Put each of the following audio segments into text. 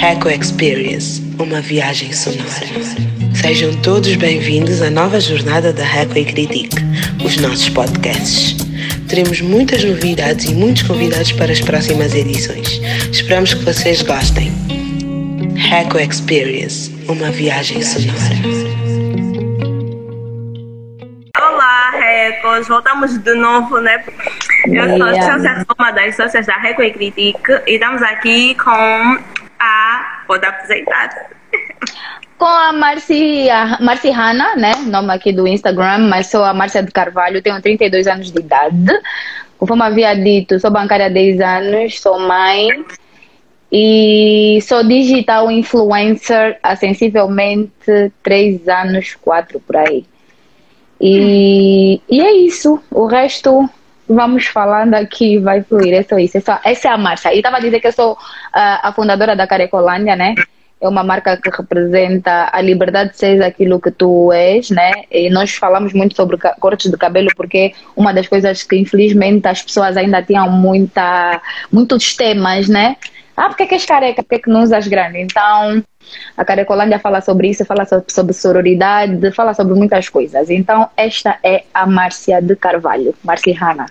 Reco Experience, uma viagem sonora. Sejam todos bem-vindos à nova jornada da Reco e Critique, os nossos podcasts. Teremos muitas novidades e muitos convidados para as próximas edições. Esperamos que vocês gostem. Reco Experience, uma viagem sonora. Olá, Recos! Voltamos de novo, né? Eu sou a Chelsea, uma das sócias da Reco e Critique e estamos aqui com Vou apresentar. Com a Marci Hanna, né? Nome aqui do Instagram, mas sou a Márcia de Carvalho, tenho 32 anos de idade. Como havia dito, sou bancária há 10 anos, sou mãe e sou digital influencer há sensivelmente 3 anos, 4 por aí. E, e é isso. O resto vamos falando aqui, vai fluir. É só isso. É só, essa é a Márcia. E estava a dizer que eu sou uh, a fundadora da Carecolândia, né? É uma marca que representa a liberdade de ser aquilo que tu és, né? E nós falamos muito sobre cortes de cabelo porque uma das coisas que infelizmente as pessoas ainda tinham muita, muitos temas, né? Ah, porque que és careca? Por que, que não usas grande? Então, a Carecolândia fala sobre isso, fala sobre sororidade, fala sobre muitas coisas. Então, esta é a Márcia de Carvalho, Márcia Hanna.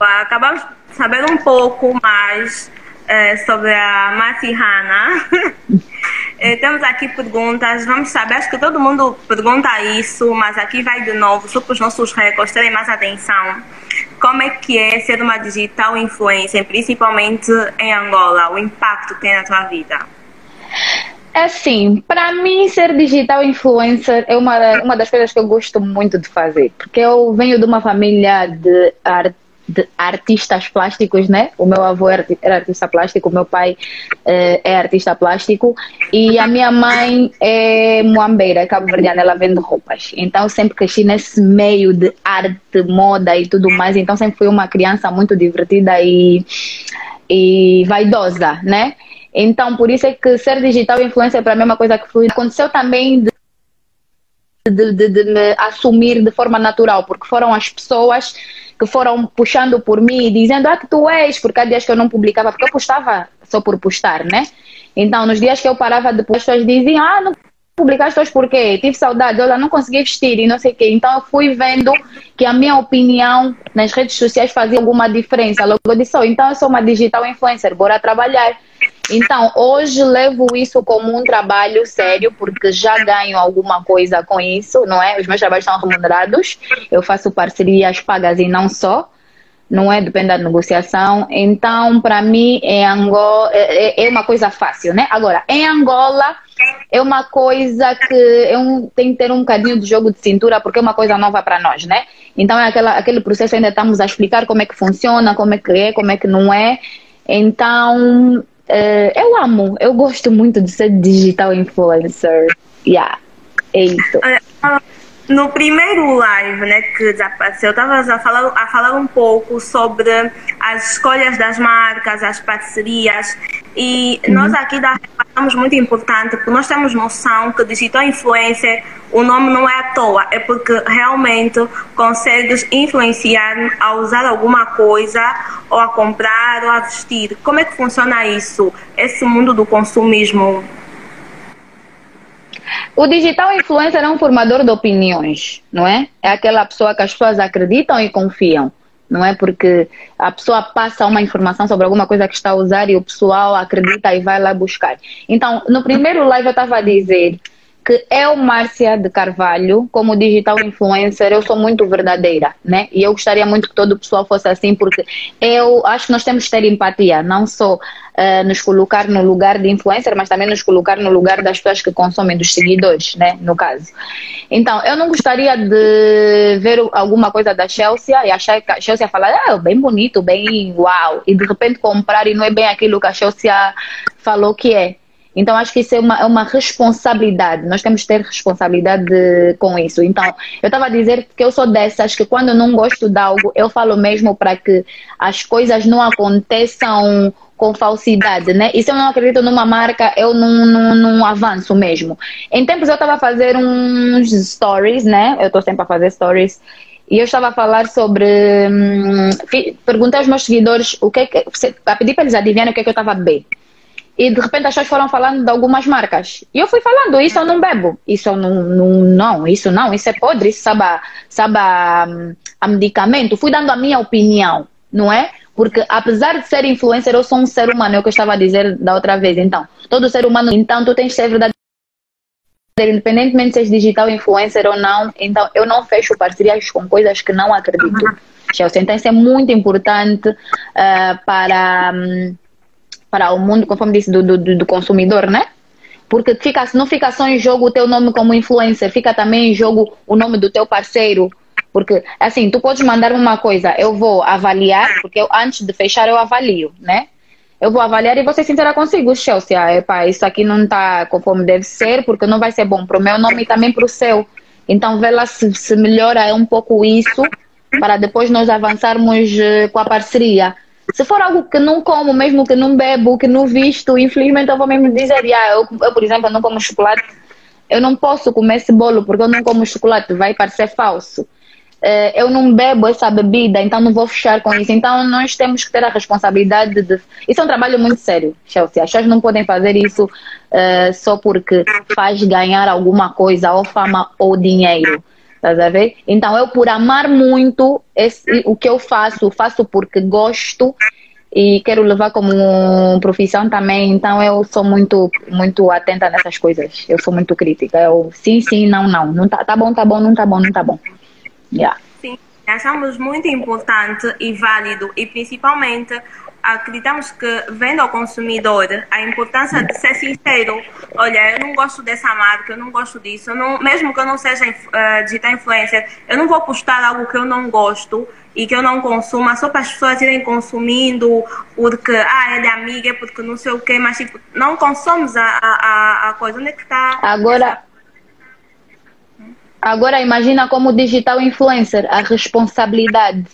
Acabamos de saber um pouco mais é, sobre a Márcia Hanna. é, temos aqui perguntas, vamos saber, acho que todo mundo pergunta isso, mas aqui vai de novo, só para os nossos recordes terem mais atenção. Como é que é ser uma digital influencer, principalmente em Angola, o impacto que tem na tua vida? Assim, para mim ser digital influencer é uma, uma das coisas que eu gosto muito de fazer, porque eu venho de uma família de, art, de artistas plásticos, né? O meu avô era artista plástico, o meu pai eh, é artista plástico e a minha mãe é moambeira, cabo-verdiana, ela vende roupas. Então sempre cresci nesse meio de arte, moda e tudo mais, então sempre fui uma criança muito divertida e, e vaidosa, né? Então, por isso é que ser digital influencer para mim é uma coisa que flui. Aconteceu também de, de, de, de, me assumir de forma natural, porque foram as pessoas que foram puxando por mim, dizendo, ah, que tu és, porque há dias que eu não publicava, porque eu postava só por postar, né? Então, nos dias que eu parava de postar, as pessoas diziam, ah, não publicaste hoje por quê? Tive saudade, olha, não consegui vestir e não sei o quê. Então eu fui vendo que a minha opinião nas redes sociais fazia alguma diferença. Logo eu disse, oh, então eu sou uma digital influencer, bora trabalhar. Então, hoje levo isso como um trabalho sério, porque já ganho alguma coisa com isso, não é? Os meus trabalhos são remunerados, eu faço parcerias pagas e não só, não é? Depende da negociação. Então, para mim, em Angola, é, é, é uma coisa fácil, né? Agora, em Angola, é uma coisa que eu tenho que ter um bocadinho de jogo de cintura, porque é uma coisa nova para nós, né? Então, é aquela, aquele processo ainda estamos a explicar como é que funciona, como é que é, como é que não é. Então, Uh, eu amo, eu gosto muito de ser digital influencer. Yeah, é isso. No primeiro live né, que já apareceu, estavas a falar, a falar um pouco sobre as escolhas das marcas, as parcerias. E uhum. nós aqui da achamos muito importante, porque nós temos noção que digital influencer, o nome não é à toa, é porque realmente consegues influenciar a usar alguma coisa, ou a comprar, ou a vestir. Como é que funciona isso, esse mundo do consumismo? O digital influencer é um formador de opiniões, não é? É aquela pessoa que as pessoas acreditam e confiam não é? Porque a pessoa passa uma informação sobre alguma coisa que está a usar e o pessoal acredita e vai lá buscar. Então, no primeiro live eu estava a dizer que eu, Márcia de Carvalho, como digital influencer, eu sou muito verdadeira, né? E eu gostaria muito que todo o pessoal fosse assim, porque eu acho que nós temos que ter empatia, não só uh, nos colocar no lugar de influencer, mas também nos colocar no lugar das pessoas que consomem, dos seguidores, né? No caso. Então, eu não gostaria de ver alguma coisa da Chelsea e achar que a Chelsea falar, ah, bem bonito, bem uau, e de repente comprar e não é bem aquilo que a Chelsea falou que é. Então, acho que isso é uma, é uma responsabilidade. Nós temos que ter responsabilidade de, com isso. Então, eu estava a dizer que eu sou dessas que quando eu não gosto de algo, eu falo mesmo para que as coisas não aconteçam com falsidade, né? E se eu não acredito numa marca, eu não, não, não avanço mesmo. Em tempos eu estava a fazer uns stories, né? Eu estou sempre a fazer stories. E eu estava a falar sobre. Hum, perguntei aos meus seguidores o que, é que a pedir para eles adivinharem o que, é que eu estava a beber. e de repente as pessoas foram falando de algumas marcas. E eu fui falando, isso eu não bebo, isso eu não, não, não isso não, isso é podre, isso sabe, a, sabe a, a medicamento. Fui dando a minha opinião, não é? Porque apesar de ser influencer, eu sou um ser humano, é o que eu estava a dizer da outra vez. Então, todo ser humano, então tu tens que ser verdade independentemente de seres digital influencer ou não, então eu não fecho parcerias com coisas que não acredito. Chelsea. Então isso é muito importante uh, para, um, para o mundo, conforme disse, do, do, do consumidor, né? Porque fica, não fica só em jogo o teu nome como influencer, fica também em jogo o nome do teu parceiro. Porque, assim, tu podes mandar uma coisa, eu vou avaliar, porque eu, antes de fechar eu avalio, né? Eu vou avaliar e vou ser sincera consigo, Chelsea. Ah, isso aqui não está conforme deve ser, porque não vai ser bom para o meu nome e também para o seu. Então, vê lá se, se melhora um pouco isso, para depois nós avançarmos uh, com a parceria. Se for algo que não como, mesmo que não bebo, que não visto, infelizmente eu vou mesmo dizer, yeah, eu, eu, por exemplo, não como chocolate, eu não posso comer esse bolo porque eu não como chocolate, vai parecer falso. Uh, eu não bebo essa bebida, então não vou fechar com isso. Então nós temos que ter a responsabilidade de. Isso é um trabalho muito sério, Chelsea. As pessoas não podem fazer isso uh, só porque faz ganhar alguma coisa, ou fama ou dinheiro. Estás a ver? Então, eu, por amar muito esse, o que eu faço, faço porque gosto e quero levar como profissão também. Então, eu sou muito, muito atenta nessas coisas. Eu sou muito crítica. Eu, sim, sim, não, não. não tá, tá bom, tá bom, não tá bom, não tá bom. Yeah. Sim, achamos muito importante e válido e principalmente acreditamos que vendo ao consumidor a importância de ser sincero. Olha, eu não gosto dessa marca, eu não gosto disso. Não, mesmo que eu não seja uh, digital influencer, eu não vou postar algo que eu não gosto e que eu não consuma só para as pessoas irem consumindo porque, ah, é de amiga, porque não sei o quê, mas tipo, não consomos a, a, a coisa. Onde é que está? Agora. Agora imagina como digital influencer, a responsabilidade.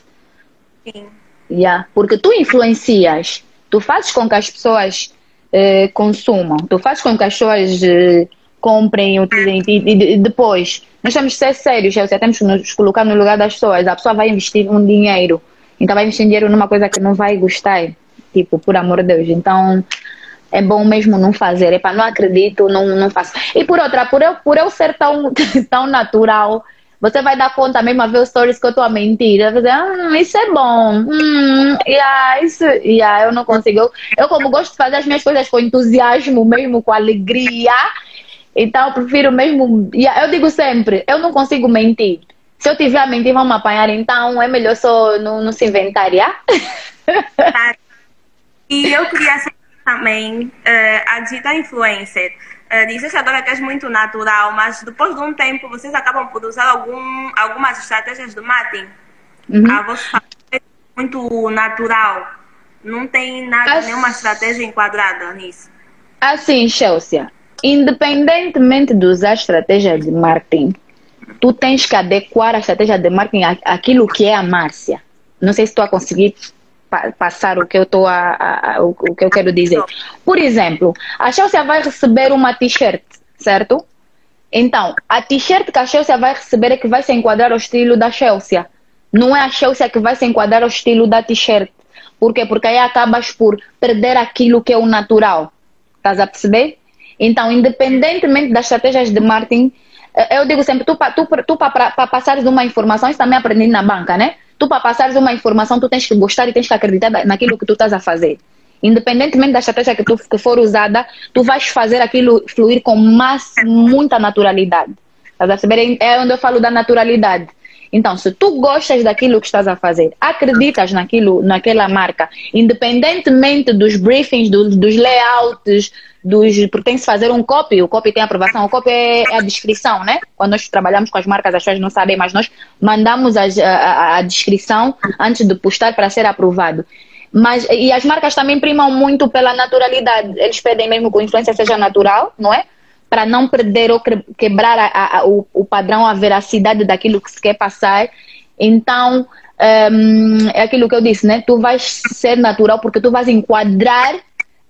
Sim Yeah. Porque tu influencias, tu fazes com que as pessoas eh, consumam, tu fazes com que as pessoas eh, comprem, utilizem e, e, depois nós temos que ser sérios, seja, temos que nos colocar no lugar das pessoas. A pessoa vai investir um dinheiro, então vai investir dinheiro numa coisa que não vai gostar, tipo, por amor de Deus. Então é bom mesmo não fazer, é para não acredito, não, não faço. E por outra, por eu, por eu ser tão, tão natural, você vai dar conta mesmo a ver os stories que eu tô a mentir. Vai dizer, hum, isso é bom. Hum, yeah, isso, yeah, eu não consigo. Eu, eu, como gosto de fazer as minhas coisas com entusiasmo, mesmo com alegria, então eu prefiro mesmo. Yeah, eu digo sempre, eu não consigo mentir. Se eu tiver a mentir, me apanhar, então é melhor só não, não se inventariar. e eu queria também, uh, a digital influencer uh, dizes agora que és muito natural, mas depois de um tempo vocês acabam por usar algum, algumas estratégias de marketing. Uhum. A vossa é muito natural. Não tem nada, As... nenhuma estratégia enquadrada nisso. Assim, Chelsea, independentemente de usar estratégia de marketing, tu tens que adequar a estratégia de marketing àquilo que é a Márcia. Não sei se tu a conseguir passar o que eu tô a, a, o, o, que eu quero dizer. Por exemplo, a Chelsea vai receber uma t-shirt, certo? Então, a t-shirt que a Chelsea vai receber é que vai se enquadrar ao estilo da Chelsea. Não é a Chelsea que vai se enquadrar ao estilo da t-shirt. Por quê? Porque aí acabas por perder aquilo que é o natural. Estás a perceber? Então, independentemente das estratégias de marketing, eh, eu digo sempre, tu, tu, tu para passares uma informação, isso também aprendi na banca, né? Tu, para passares uma informação, tu tens que gostar e tens que acreditar naquilo que tu estás a fazer. Independentemente da estratégia que, tu, que for usada, tu vais fazer aquilo fluir com mais, muita naturalidade. Estás a perceber? É onde eu falo da naturalidade. Então, se tu gostas daquilo que estás a fazer, acreditas naquilo, naquela marca, independentemente dos briefings, dos, dos layouts, dos, porque tem que fazer um copy, o copy tem aprovação, o copy é, é a descrição, né? Quando nós trabalhamos com as marcas, as pessoas não sabem, mas nós mandamos a, a, a descrição antes de postar para ser aprovado. Mas, e as marcas também primam muito pela naturalidade. Eles pedem mesmo que a influência seja natural, não é? Para não perder ou quebrar a, a, o, o, padrão, a veracidade daquilo que se quer passar. Então, um, é aquilo que eu disse, né? Tu vais ser natural porque tu vais enquadrar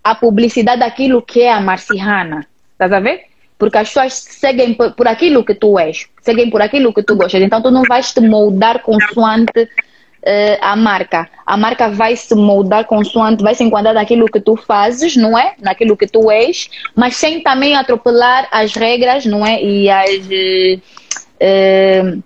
a publicidade daquilo que é a marciana. Estás a ver? Porque as pessoas seguem por, por, aquilo que tu és, seguem por aquilo que tu gostas. Então tu não vais te moldar consoante uh, a marca. A marca vai se moldar consoante, vai se enquadrar naquilo que tu fazes, não é? Naquilo que tu és, mas sem também atropelar as regras, não é? E as, uh,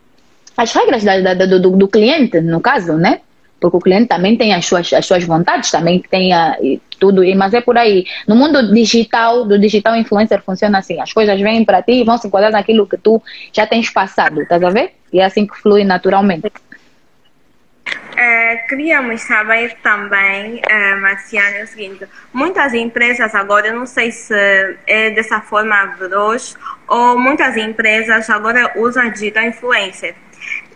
as regras da, da, do, do cliente, no caso, né? porque o cliente também tem as suas, as suas vontades, também tem a, tudo, mas é por aí. No mundo digital, do digital influencer funciona assim, as coisas vêm para ti e vão se enquadrar naquilo que tu já tens passado, estás a ver? E é assim que flui naturalmente. É, queríamos saber também, Marciana, é o seguinte: muitas empresas agora, eu não sei se é dessa forma veloz, ou muitas empresas agora usam digital influencer.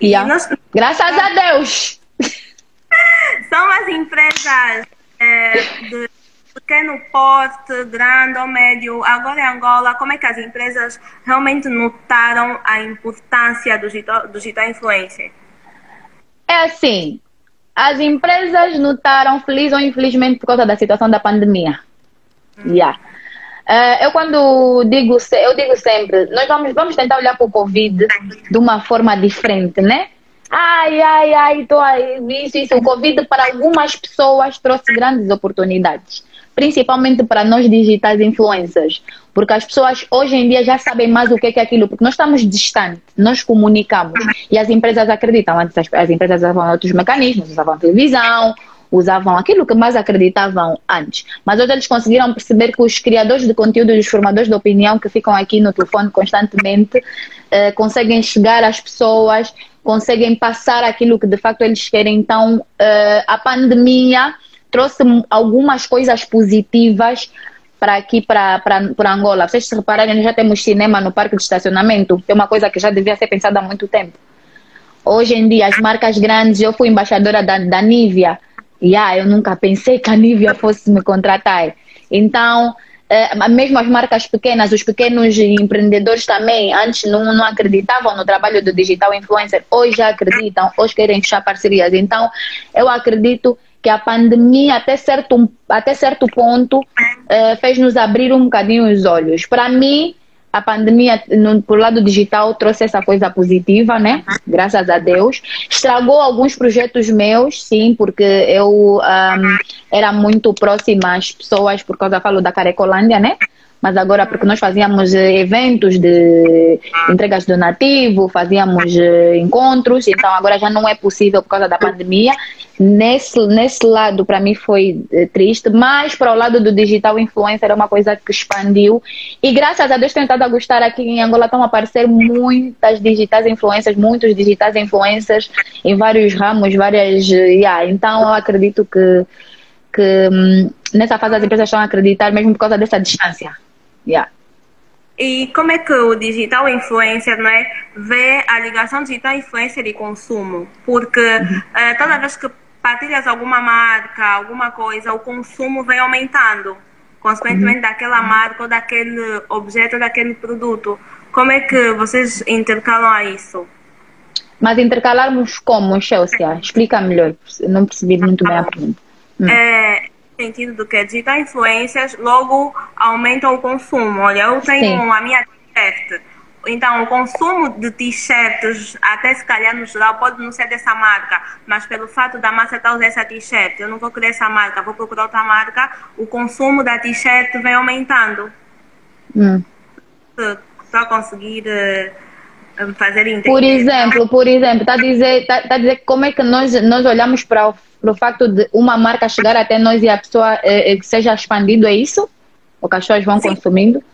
Yeah. Nós... Graças a Deus! São as empresas é, de pequeno porte, grande ou médio. Agora em Angola, como é que as empresas realmente notaram a importância do digital, do digital influencer? É assim, as empresas notaram, feliz ou infelizmente, por causa da situação da pandemia. Hum. Yeah. Uh, eu quando digo, eu digo sempre, nós vamos, vamos tentar olhar para o Covid de uma forma diferente, né? Ai, ai, ai, tô aí, isso, isso. O Covid para algumas pessoas trouxe grandes oportunidades, principalmente para nós digitais influencers, porque as pessoas hoje em dia já sabem mais o que é aquilo, porque nós estamos distantes, nós comunicamos e as empresas acreditam. Antes as, as empresas usavam outros mecanismos, usavam televisão, usavam aquilo que mais acreditavam antes. Mas hoje eles conseguiram perceber que os criadores de conteúdo e os formadores de opinião que ficam aqui no telefone constantemente eh, conseguem chegar às pessoas conseguem passar aquilo que de facto eles querem. Então, uh, a pandemia trouxe algumas coisas positivas para aqui, para, Angola. Vocês se repararem, já temos cinema no parque de estacionamento, que é uma coisa que já devia ser pensada há muito tempo. Hoje em dia, as marcas grandes, eu fui embaixadora da, da Nivea, e yeah, eu nunca pensei que a Nivea fosse me contratar. Então, é, mesmo as marcas pequenas, os pequenos empreendedores também, antes não, não acreditavam no trabalho do digital influencer, hoje já acreditam, hoje querem fechar parcerias. Então, eu acredito que a pandemia, até certo, até certo ponto, é, fez nos abrir um bocadinho os olhos. Para mim, a pandemia, no, por lado digital, trouxe essa coisa positiva, né? Graças a Deus. Estragou alguns projetos meus, sim, porque eu um, era muito próxima às pessoas, por causa, falo da Carecolândia, né? Mas agora porque nós fazíamos eh, eventos de entregas donativo, fazíamos eh, encontros, então agora já não é possível por causa da pandemia. Nesse, nesse lado, para mim, foi eh, triste, mas para o lado do digital influencer é uma coisa que expandiu. E graças a Deus tenho estado a gostar aqui em Angola, estão a aparecer muitas digitais influencers, muitos digitais influencers em vários ramos, várias. Yeah. Então eu acredito que, que hum, nessa fase as empresas estão a acreditar mesmo por causa dessa distância. Yeah. E como é que o digital influencer não é, vê a ligação digital influencer e consumo? Porque uhum. uh, toda vez que partilhas alguma marca, alguma coisa, o consumo vem aumentando, consequentemente uhum. daquela marca ou daquele objeto, daquele produto. Como é que vocês intercalam isso? Mas intercalarmos como, Chelsea? Explica melhor, não percebi muito bem a pergunta. Hum. É, sentido do que digital influências logo aumentam o consumo. Olha, eu tenho Sim. a minha t-shirt. Então, o consumo de t-shirts, até se calhar no geral, pode não ser dessa marca, mas pelo fato da massa estar usando essa t-shirt, eu não vou querer essa marca, vou procurar outra marca, o consumo da t-shirt vem aumentando. Hum. Para conseguir uh, fazer entender. Por exemplo, por exemplo, está a dizer, tá, tá a dizer como é que nós, nós olhamos para o pelo facto de uma marca chegar até nós e a pessoa eh, seja expandido, é isso? O que as pessoas vão Sim. consumindo?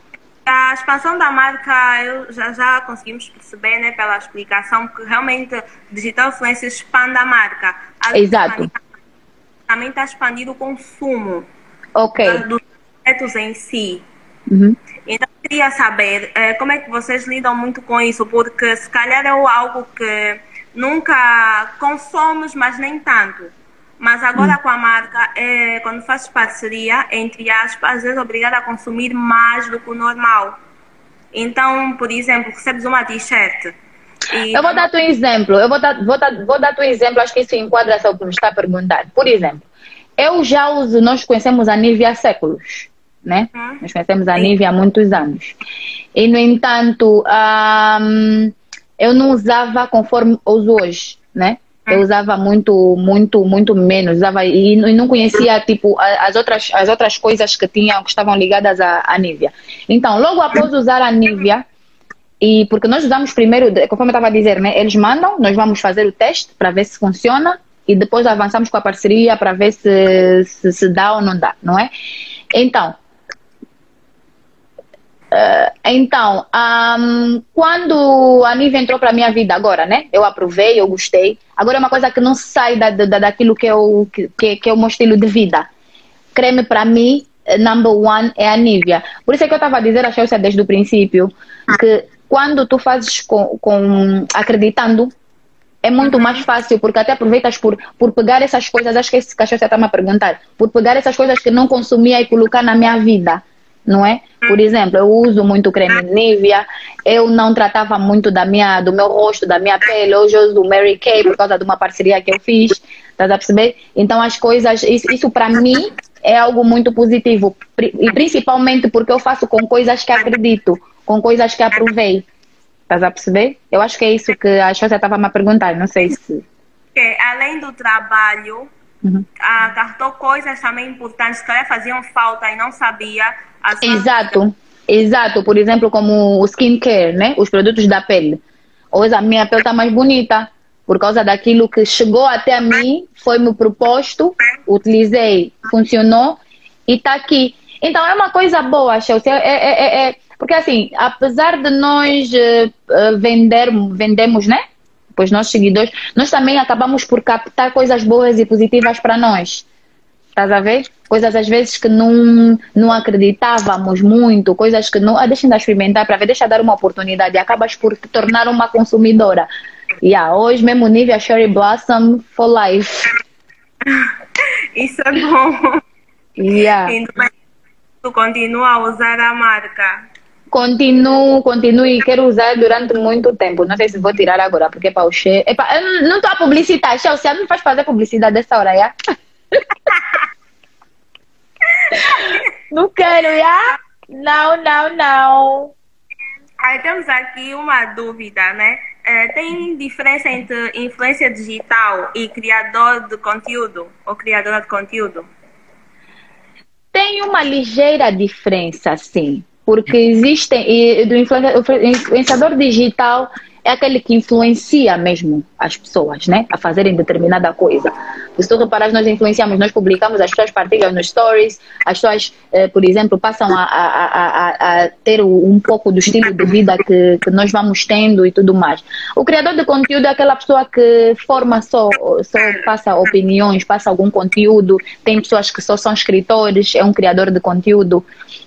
A expansão da marca, eu já, já conseguimos perceber, né, pela explicação, que realmente digital influencer expande a marca. Exato. Também está expandindo o consumo Ok. dos projetos em si. Uhum. Então, eu queria saber eh, como é que vocês lidam muito com isso, porque se calhar é algo que nunca consomos, mas nem tanto. Mas agora hum. com a marca, é, quando fazes parceria, entre aspas, és obrigada a consumir mais do que o normal. Então, por exemplo, recebes uma t-shirt. Eu vou dar-te um exemplo. Eu vou dar, vou, dar, vou dar-te um exemplo, acho que isso enquadra-se ao que me está a perguntar. Por exemplo, eu já uso, nós conhecemos a Nivea há séculos, né? Nós conhecemos a Nivea há muitos anos. E, no entanto, um, eu não usava conforme uso hoje, né? Eu usava muito, muito, muito menos. Usava e, e não conhecia tipo as outras, as outras coisas que tinham que estavam ligadas à, à Nivea. Então, logo após usar a Nivea, e porque nós usamos primeiro, conforme eu estava a dizer, né? Eles mandam, nós vamos fazer o teste para ver se funciona e depois avançamos com a parceria para ver se, se, se dá ou não dá, não é? Então, Uh, então, um, quando a Nive entrou para minha vida agora, né? Eu aprovei, eu gostei. Agora é uma coisa que não sai da, da, daquilo que, eu, que, que é o meu estilo de vida. Creme para mim, number one é a Nivea. Por isso é que eu estava a dizer a Chelsea desde o princípio que quando tu fazes com, com acreditando, é muito mais fácil, porque até aproveitas por, por pegar essas coisas, acho que esse cachorro está me a perguntar, por pegar essas coisas que não consumia e colocar na minha vida não é? Por exemplo, eu uso muito creme Nivea, eu não tratava muito da minha, do meu rosto, da minha pele, hoje eu uso Mary Kay por causa de uma parceria que eu fiz, estás a perceber? Então as coisas, isso, isso para mim é algo muito positivo, e principalmente porque eu faço com coisas que acredito, com coisas que aprovei, estás a perceber? Eu acho que é isso que a Xócia estava me a perguntar, não sei se... além do trabalho, uhum. ah, cartou coisas também importantes que faziam falta e não sabia, Exato, exato. Por exemplo, como o skincare, né? Os produtos da pele. Hoje a minha pele está mais bonita por causa daquilo que chegou até a mim, foi-me proposto, utilizei, funcionou e está aqui. Então é uma coisa boa, Chelsea. É, é, é, é, porque assim, apesar de nós uh, vender, vendemos, né? Pois nossos seguidores, nós também acabamos por captar coisas boas e positivas para nós. Estás a ver? Coisas às vezes que não, não acreditávamos muito, coisas que não. Ah, deixa eu experimentar para ver, deixa eu dar uma oportunidade. E acabas por te tornar uma consumidora. Yeah, hoje mesmo nível Cherry Blossom for life. Isso é bom. Yeah. Então, tu continua a usar a marca. Continuo, continuo e quero usar durante muito tempo. Não sei se vou tirar agora, porque é para o cheiro. Eu não estou a publicitar, Chelsea, não faz fazer publicidade dessa hora, já? Não quero, já? Não, não, não. Aí temos aqui uma dúvida, né? É, tem diferença entre influência digital e criador de conteúdo ou criadora de conteúdo? Tem uma ligeira diferença, sim. Porque existem. E, do influenciador digital é aquele que influencia mesmo as pessoas, né? A fazerem determinada coisa. Se tu reparas, nós influenciamos, nós publicamos, as pessoas partilham nos stories, as pessoas, eh, por exemplo, passam a, a, a, a, ter um pouco do estilo de vida que, que nós vamos tendo e tudo mais. O criador de conteúdo é aquela pessoa que forma só, só passa opiniões, passa algum conteúdo. Tem pessoas que só são escritores, é um criador de conteúdo.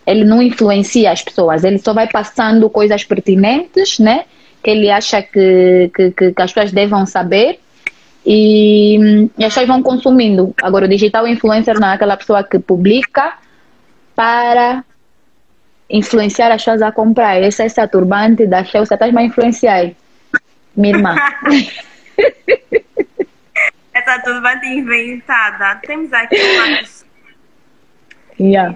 Ele não influencia as pessoas, ele só vai passando coisas pertinentes, né? Que ele acha que, que, que, as pessoas devam saber e, e as pessoas vão consumindo. Agora, o digital influencer não é aquela pessoa que publica para influenciar as pessoas a comprar. Essa é essa turbante da Chelsea, estás a influenciar. Minha irmã. essa turbante inventada. Temos aqui uma. Yeah.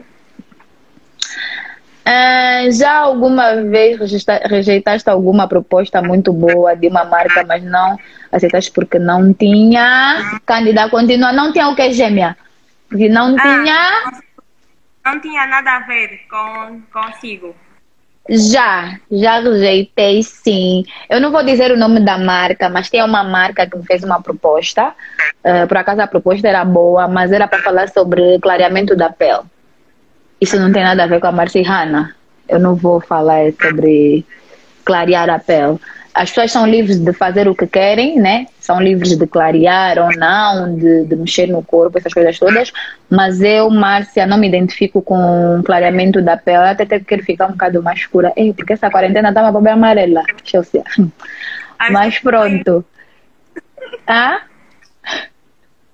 Uh, já alguma vez rejeitaste alguma proposta muito boa de uma marca, mas não aceitaste porque não tinha? Cândida continua, não tinha o que gêmea? Porque não ah, tinha. Não tinha nada a ver com consigo. Já, já rejeitei sim. Eu não vou dizer o nome da marca, mas tem uma marca que me fez uma proposta. Uh, por acaso a proposta era boa, mas era para falar sobre clareamento da pele. Isso não tem nada a ver com a Marcihana. Eu não vou falar sobre clarear a pele. As pessoas são livres de fazer o que querem, né? São livres de clarear ou não, de, de mexer no corpo, essas coisas todas. Mas eu, Márcia, não me identifico com clareamento da pele. Até quero ficar um bocado mais escura. Ei, porque essa quarentena tá uma boba amarela, Chelsea. Mas pronto. Ah?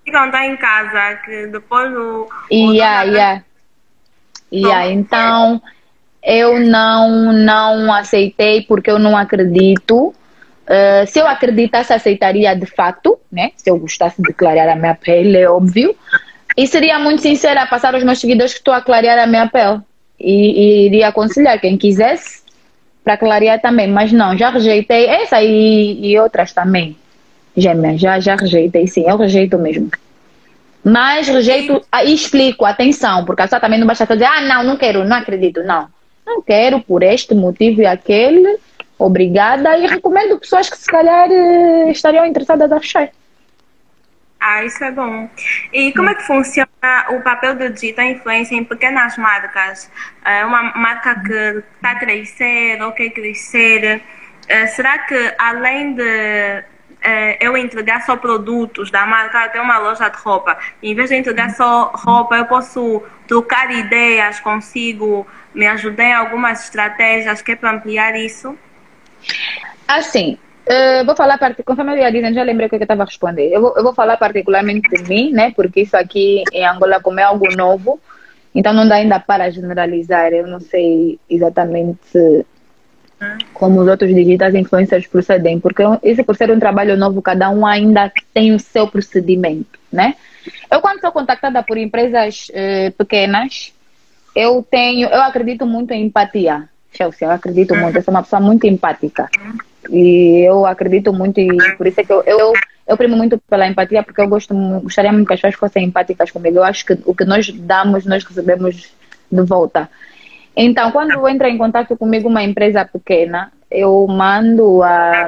Ficam tá em casa, que depois o. Yeah, yeah. Yeah, então eu não não aceitei porque eu não acredito. Uh, se eu acreditasse, aceitaria de fato, né? Se eu gostasse de clarear a minha pele, é óbvio. E seria muito sincera passar aos meus seguidores que estou a clarear a minha pele. E, e iria aconselhar quem quisesse para clarear também. Mas não, já rejeitei essa e, e outras também. Gêmea, já, já rejeitei, sim, eu rejeito mesmo. Mas rejeito e explico, atenção, porque a pessoa também não basta dizer, ah, não, não quero, não acredito, não. Não quero por este motivo e aquele, obrigada, e recomendo pessoas que se calhar eh, estariam interessadas a fechar. Ah, isso é bom. E como é que funciona o papel do digital influencer em pequenas marcas? É uma marca que está a crescer ou quer crescer, é, será que além de é, eu entregar só produtos da marca, tem uma loja de roupa, em vez de entregar só roupa, eu posso trocar ideias consigo, me ajudar em algumas estratégias que é para ampliar isso? Assim, Uh, vou falar, conforme eu ia dizendo, já lembrei o que eu estava a responder. Eu vou, eu vou falar particularmente de mim, né? Porque isso aqui em Angola, como é algo novo, então não dá ainda para generalizar. Eu não sei exatamente como os outros digitais influencers procedem, porque isso por ser um trabalho novo, cada um ainda tem o seu procedimento, né? Eu quando sou contactada por empresas uh, pequenas, eu tenho, eu acredito muito em empatia. Chelsea, eu acredito muito, eu sou uma pessoa muito empática. E eu acredito muito, e por isso é que eu, eu, eu primo muito pela empatia, porque eu gosto, gostaria muito que as pessoas fossem empáticas comigo. Eu acho que o que nós damos, nós recebemos de volta. Então, quando entra em contato comigo uma empresa pequena, eu mando a.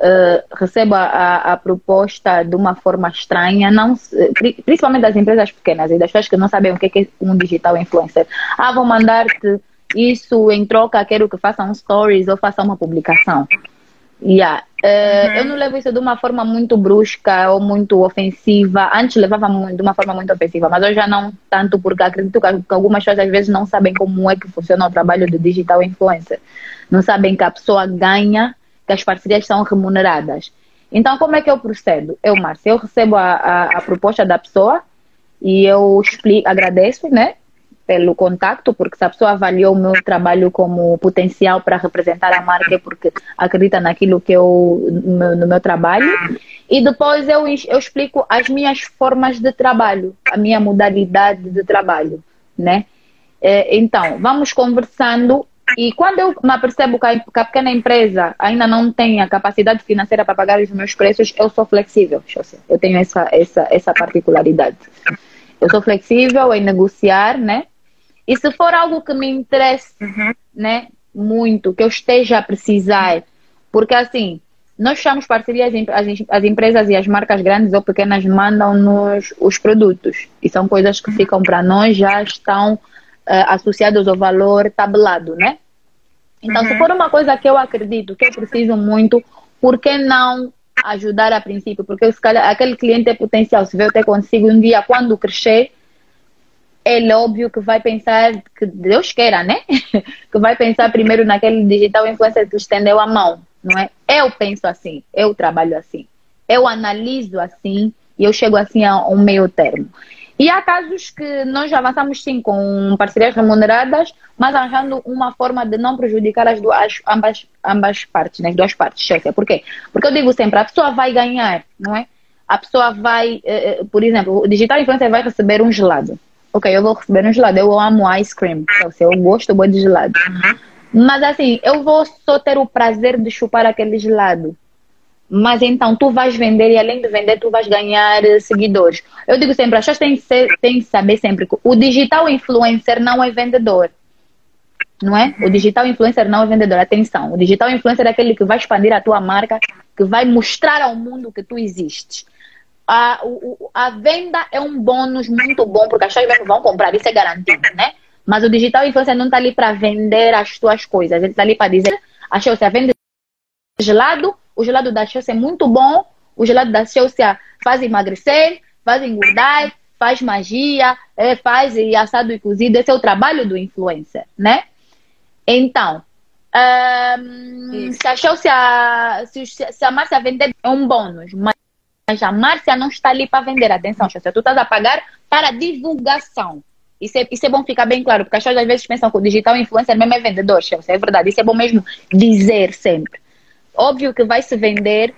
Uh, recebo a, a, proposta de uma forma estranha, não, principalmente das empresas pequenas e das pessoas que não sabem o que é um digital influencer. Ah, vou mandar-te isso em troca, quero que faça um stories ou faça uma publicação. Yeah. Uh, uhum. Eu não levo isso de uma forma muito brusca ou muito ofensiva. Antes levava de uma forma muito ofensiva, mas hoje já não tanto, porque acredito que algumas pessoas às vezes não sabem como é que funciona o trabalho do digital influencer. Não sabem que a pessoa ganha, que as parcerias são remuneradas. Então, como é que eu procedo? Eu, Márcia, eu recebo a, a, a proposta da pessoa e eu explico, agradeço, né? Pelo contato, porque se a pessoa avaliou o meu trabalho como potencial para representar a marca, é porque acredita naquilo que eu, no meu, trabalho. E depois eu, eu explico as minhas formas de trabalho, a minha modalidade de trabalho, né? É, então, vamos conversando e quando eu me apercebo que a, pequena empresa ainda não tem a capacidade financeira para pagar os meus preços, eu sou flexível. Eu tenho essa, essa, essa particularidade. Eu sou flexível em negociar, né? E se for algo que me interesse, uhum. né, muito, que eu esteja a precisar, porque assim, nós chamamos parcerias, as, as empresas e as marcas grandes ou pequenas mandam-nos os produtos. E são coisas que ficam para nós, já estão uh, associadas ao valor tabelado, né? Então, uhum. se for uma coisa que eu acredito, que eu preciso muito, por que não ajudar a princípio? Porque se calhar, aquele cliente é potencial. Se eu até consigo um dia, quando crescer, é óbvio que vai pensar, que Deus queira, né? que vai pensar primeiro naquele digital influencer que estendeu a mão, não é? Eu penso assim, eu trabalho assim, eu analiso assim e eu chego assim a um meio termo. E há casos que nós avançamos sim com parcerias remuneradas, mas arranjando uma forma de não prejudicar as duas, ambas, ambas partes, né? as duas partes. Por quê? Porque eu digo sempre, a pessoa vai ganhar, não é? A pessoa vai, eh, eh, por exemplo, o digital influencer vai receber um gelado ok, eu vou receber um gelado. Eu amo ice cream. Então, eu gosto muito de gelado. Mas assim, eu vou só ter o prazer de chupar aquele gelado. Mas então, tu vais vender e além de vender, tu vais ganhar eh, seguidores. Eu digo sempre, as pessoas têm que, ser, têm que saber sempre que o digital influencer não é vendedor. Não é? O digital influencer não é vendedor. Atenção, o digital influencer é aquele que vai expandir a tua marca, que vai mostrar ao mundo que tu existes a, o, a venda é um bônus muito bom, porque as pessoas vão comprar, isso é garantido, né? Mas o digital influencer não está ali para vender as suas coisas, ele está ali para dizer: a Chelsea vende gelado, o gelado da Chelsea é muito bom, o gelado da Chelsea faz emagrecer, faz engordar, faz magia, é, faz assado e cozido, esse é o trabalho do influencer, né? Então, um, se a Chelsea, se, se a Márcia vender, é um bônus, mas mas a Márcia não está ali para vender. Atenção, Xócia, tu estás a pagar para divulgação. Isso é, isso é bom ficar bem claro, porque as pessoas às vezes pensam que o digital influencer mesmo é vendedor, Xócia, é verdade. Isso é bom mesmo dizer sempre. Óbvio que vai se vender,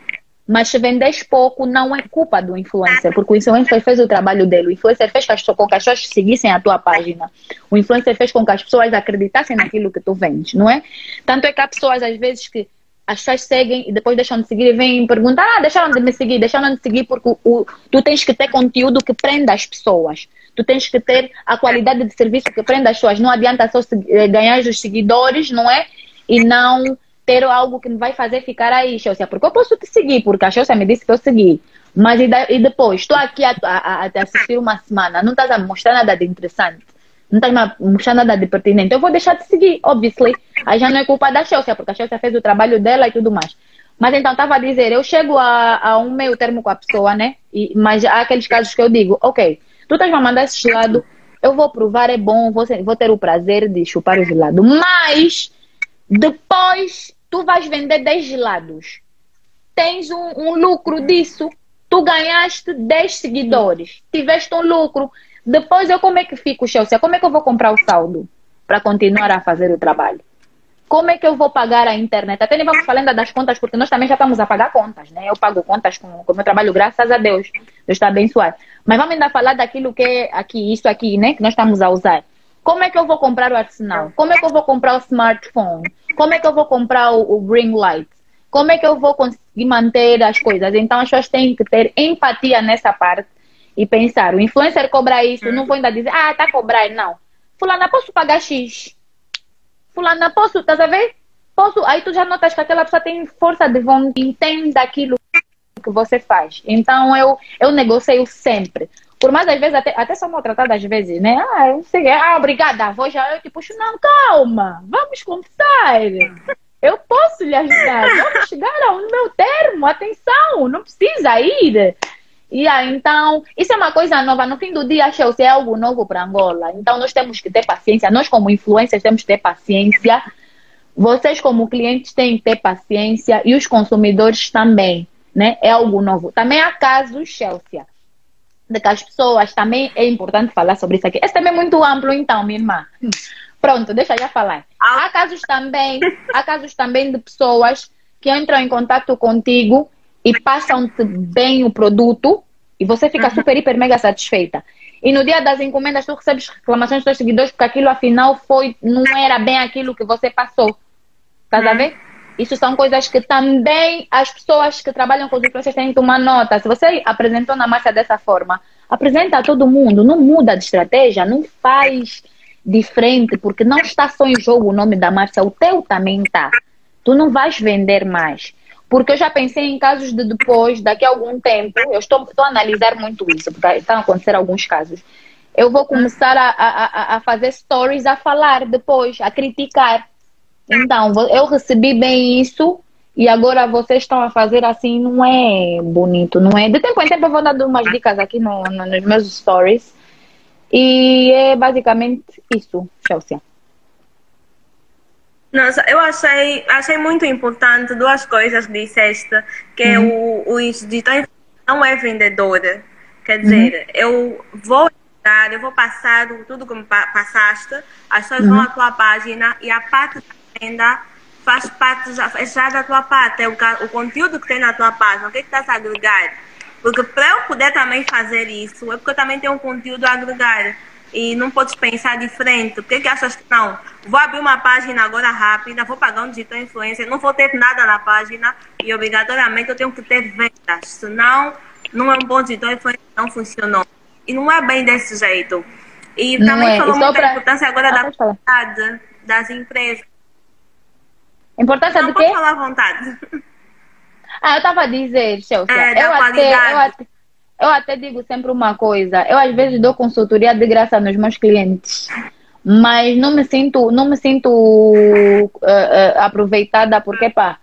mas se vendes pouco, não é culpa do influencer, porque o influencer fez o trabalho dele. O influencer fez com que as pessoas seguissem a tua página. O influencer fez com que as pessoas acreditassem naquilo que tu vendes, não é? Tanto é que há pessoas, às vezes, que as pessoas seguem e depois deixam de seguir e vêm perguntar, ah, deixaram de me seguir, deixaram de seguir porque o, o, tu tens que ter conteúdo que prenda as pessoas. Tu tens que ter a qualidade de serviço que prenda as pessoas. Não adianta só eh, ganhar os seguidores, não é? E não ter algo que me vai fazer ficar aí, Chelsea. Porque eu posso te seguir, porque a Chelsea me disse que eu segui. Mas e, depois, estou aqui a, a, a, assistir uma semana, não estás a mostrar nada de interessante não estás a mostrar nada de pertinente, eu vou deixar de seguir, obviously. Aí já não é culpa da Chelsea, porque a Chelsea fez o trabalho dela e tudo mais. Mas então, estava a dizer, eu chego a, a, um meio termo com a pessoa, né? E, mas há aqueles casos que eu digo, ok, tu estás a mandar esse gelado, eu vou provar, é bom, vou, vou ter o prazer de chupar o gelado. Mas, depois, tu vais vender 10 gelados. Tens um, um lucro disso. Tu ganhaste 10 seguidores. Tiveste um lucro. Depois eu como é que fico, Chelsea? Como é que eu vou comprar o saldo para continuar a fazer o trabalho? Como é que eu vou pagar a internet? Até nem vamos falando das contas, porque nós também já estamos a pagar contas, né? Eu pago contas com o meu trabalho, graças a Deus. Deus está abençoado. Mas vamos ainda falar daquilo que é aqui, isso aqui, né? Que nós estamos a usar. Como é que eu vou comprar o arsenal? Como é que eu vou comprar o smartphone? Como é que eu vou comprar o, o ring light? Como é que eu vou conseguir manter as coisas? Então as pessoas têm que ter empatia nessa parte e pensar, o influencer cobra isso, não vou ainda dizer, ah, tá cobrando, não. Fulana, posso pagar X? Fulana, posso, estás a ver? Posso, aí tu já notas que aquela pessoa tem força de vontade, entende aquilo que você faz. Então eu, eu negocio sempre. Por mais às vezes, até, até sou maltratada às vezes, né? Ah, eu sei, ah, obrigada, vou já, eu te puxo, não, calma, vamos conversar. Eu posso lhe ajudar, vamos chegar ao meu termo, atenção, não precisa ir. Yeah, então, isso é uma coisa nova. No fim do dia, Chelsea é algo novo para Angola. Então, nós temos que ter paciência. Nós, como influencers, temos que ter paciência. Vocês, como clientes, têm que ter paciência. E os consumidores também. Né? É algo novo. Também há casos, Chelsea, de que as pessoas também é importante falar sobre isso aqui. Esse também é muito amplo, então, minha irmã. Pronto, deixa eu já falar. Há casos também, há casos também de pessoas que entram em contato contigo e passam-te bem o produto e você fica uhum. super, hiper, mega satisfeita. E no dia das encomendas tu recebes reclamações dos teus seguidores porque aquilo afinal foi, não era bem aquilo que você passou. Estás uhum. a ver? Isso são coisas que também as pessoas que trabalham com os influencers têm que tomar nota. Se você apresentou na massa dessa forma, apresenta a todo mundo, não muda de estratégia, não faz diferente, porque não está só em jogo o nome da marca, o teu também está. Tu não vais vender mais. Porque eu já pensei em casos de depois, daqui a algum tempo, eu estou, estou a analisar muito isso, porque estão a acontecer alguns casos. Eu vou começar a, a, a fazer stories, a falar depois, a criticar. Então, eu recebi bem isso e agora vocês estão a fazer assim, não é bonito, não é? De tempo em tempo eu vou dando umas dicas aqui no, no, nos meus stories. E é basicamente isso, Chelsea. Nossa, eu achei, achei muito importante duas coisas que disseste, que é uhum. o, o digital não é vendedor. Quer dizer, uhum. eu vou dar, eu vou passar tudo que me passaste, as pessoas uhum. vão à tua página e a parte da venda faz parte já, já da tua parte, é o, o conteúdo que tem na tua página, o que, é que estás a agregar. Porque para eu poder também fazer isso, é porque eu também tenho um conteúdo a agregar e não podes pensar diferente. Por que, que achas que não? Vou abrir uma página agora rápida, vou pagar um digital influencer, não vou ter nada na página e obrigatoriamente eu tenho que ter vendas, senão não é um bom digital influencer, não funcionou. E não é bem desse jeito. E não também é. falou muito pra... da importância agora ah, da qualidade das empresas. Importância não, do quê? Pode falar à vontade. Ah, eu estava a dizer, Chelsea. É, eu, até, eu, até, eu até digo sempre uma coisa. Eu às vezes dou consultoria de graça nos meus clientes, mas não me sinto, não me sinto uh, uh, aproveitada porque pá,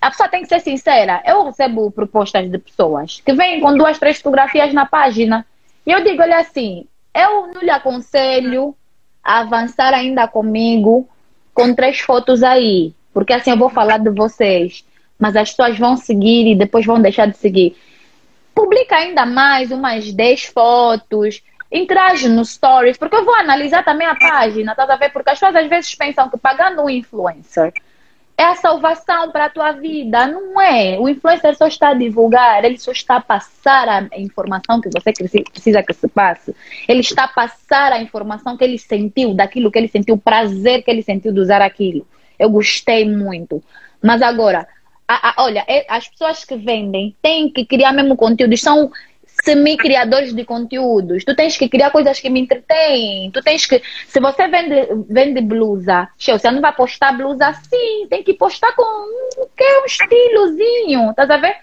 a pessoa tem que ser sincera. Eu recebo propostas de pessoas que vêm com duas, três fotografias na página e eu digo, olha assim, eu não lhe aconselho a avançar ainda comigo com três fotos aí, porque assim eu vou falar de vocês, mas as pessoas vão seguir e depois vão deixar de seguir publica ainda mais umas 10 fotos, interage no stories, porque eu vou analisar também a página, tá a ver? Porque as pessoas às vezes pensam que pagando um influencer é a salvação para a tua vida. Não é. O influencer só está a divulgar, ele só está a passar a informação que você precisa que se passe. Ele está a passar a informação que ele sentiu, daquilo que ele sentiu, o prazer que ele sentiu de usar aquilo. Eu gostei muito. Mas agora, a, a, olha, é, as pessoas que vendem têm que criar mesmo conteúdos, são semi-criadores de conteúdos. Tu tens que criar coisas que me entretêm. Tu tens que. Se você vende, vende blusa, você não vai postar blusa assim. Tem que postar com que é um estilozinho. Estás a ver?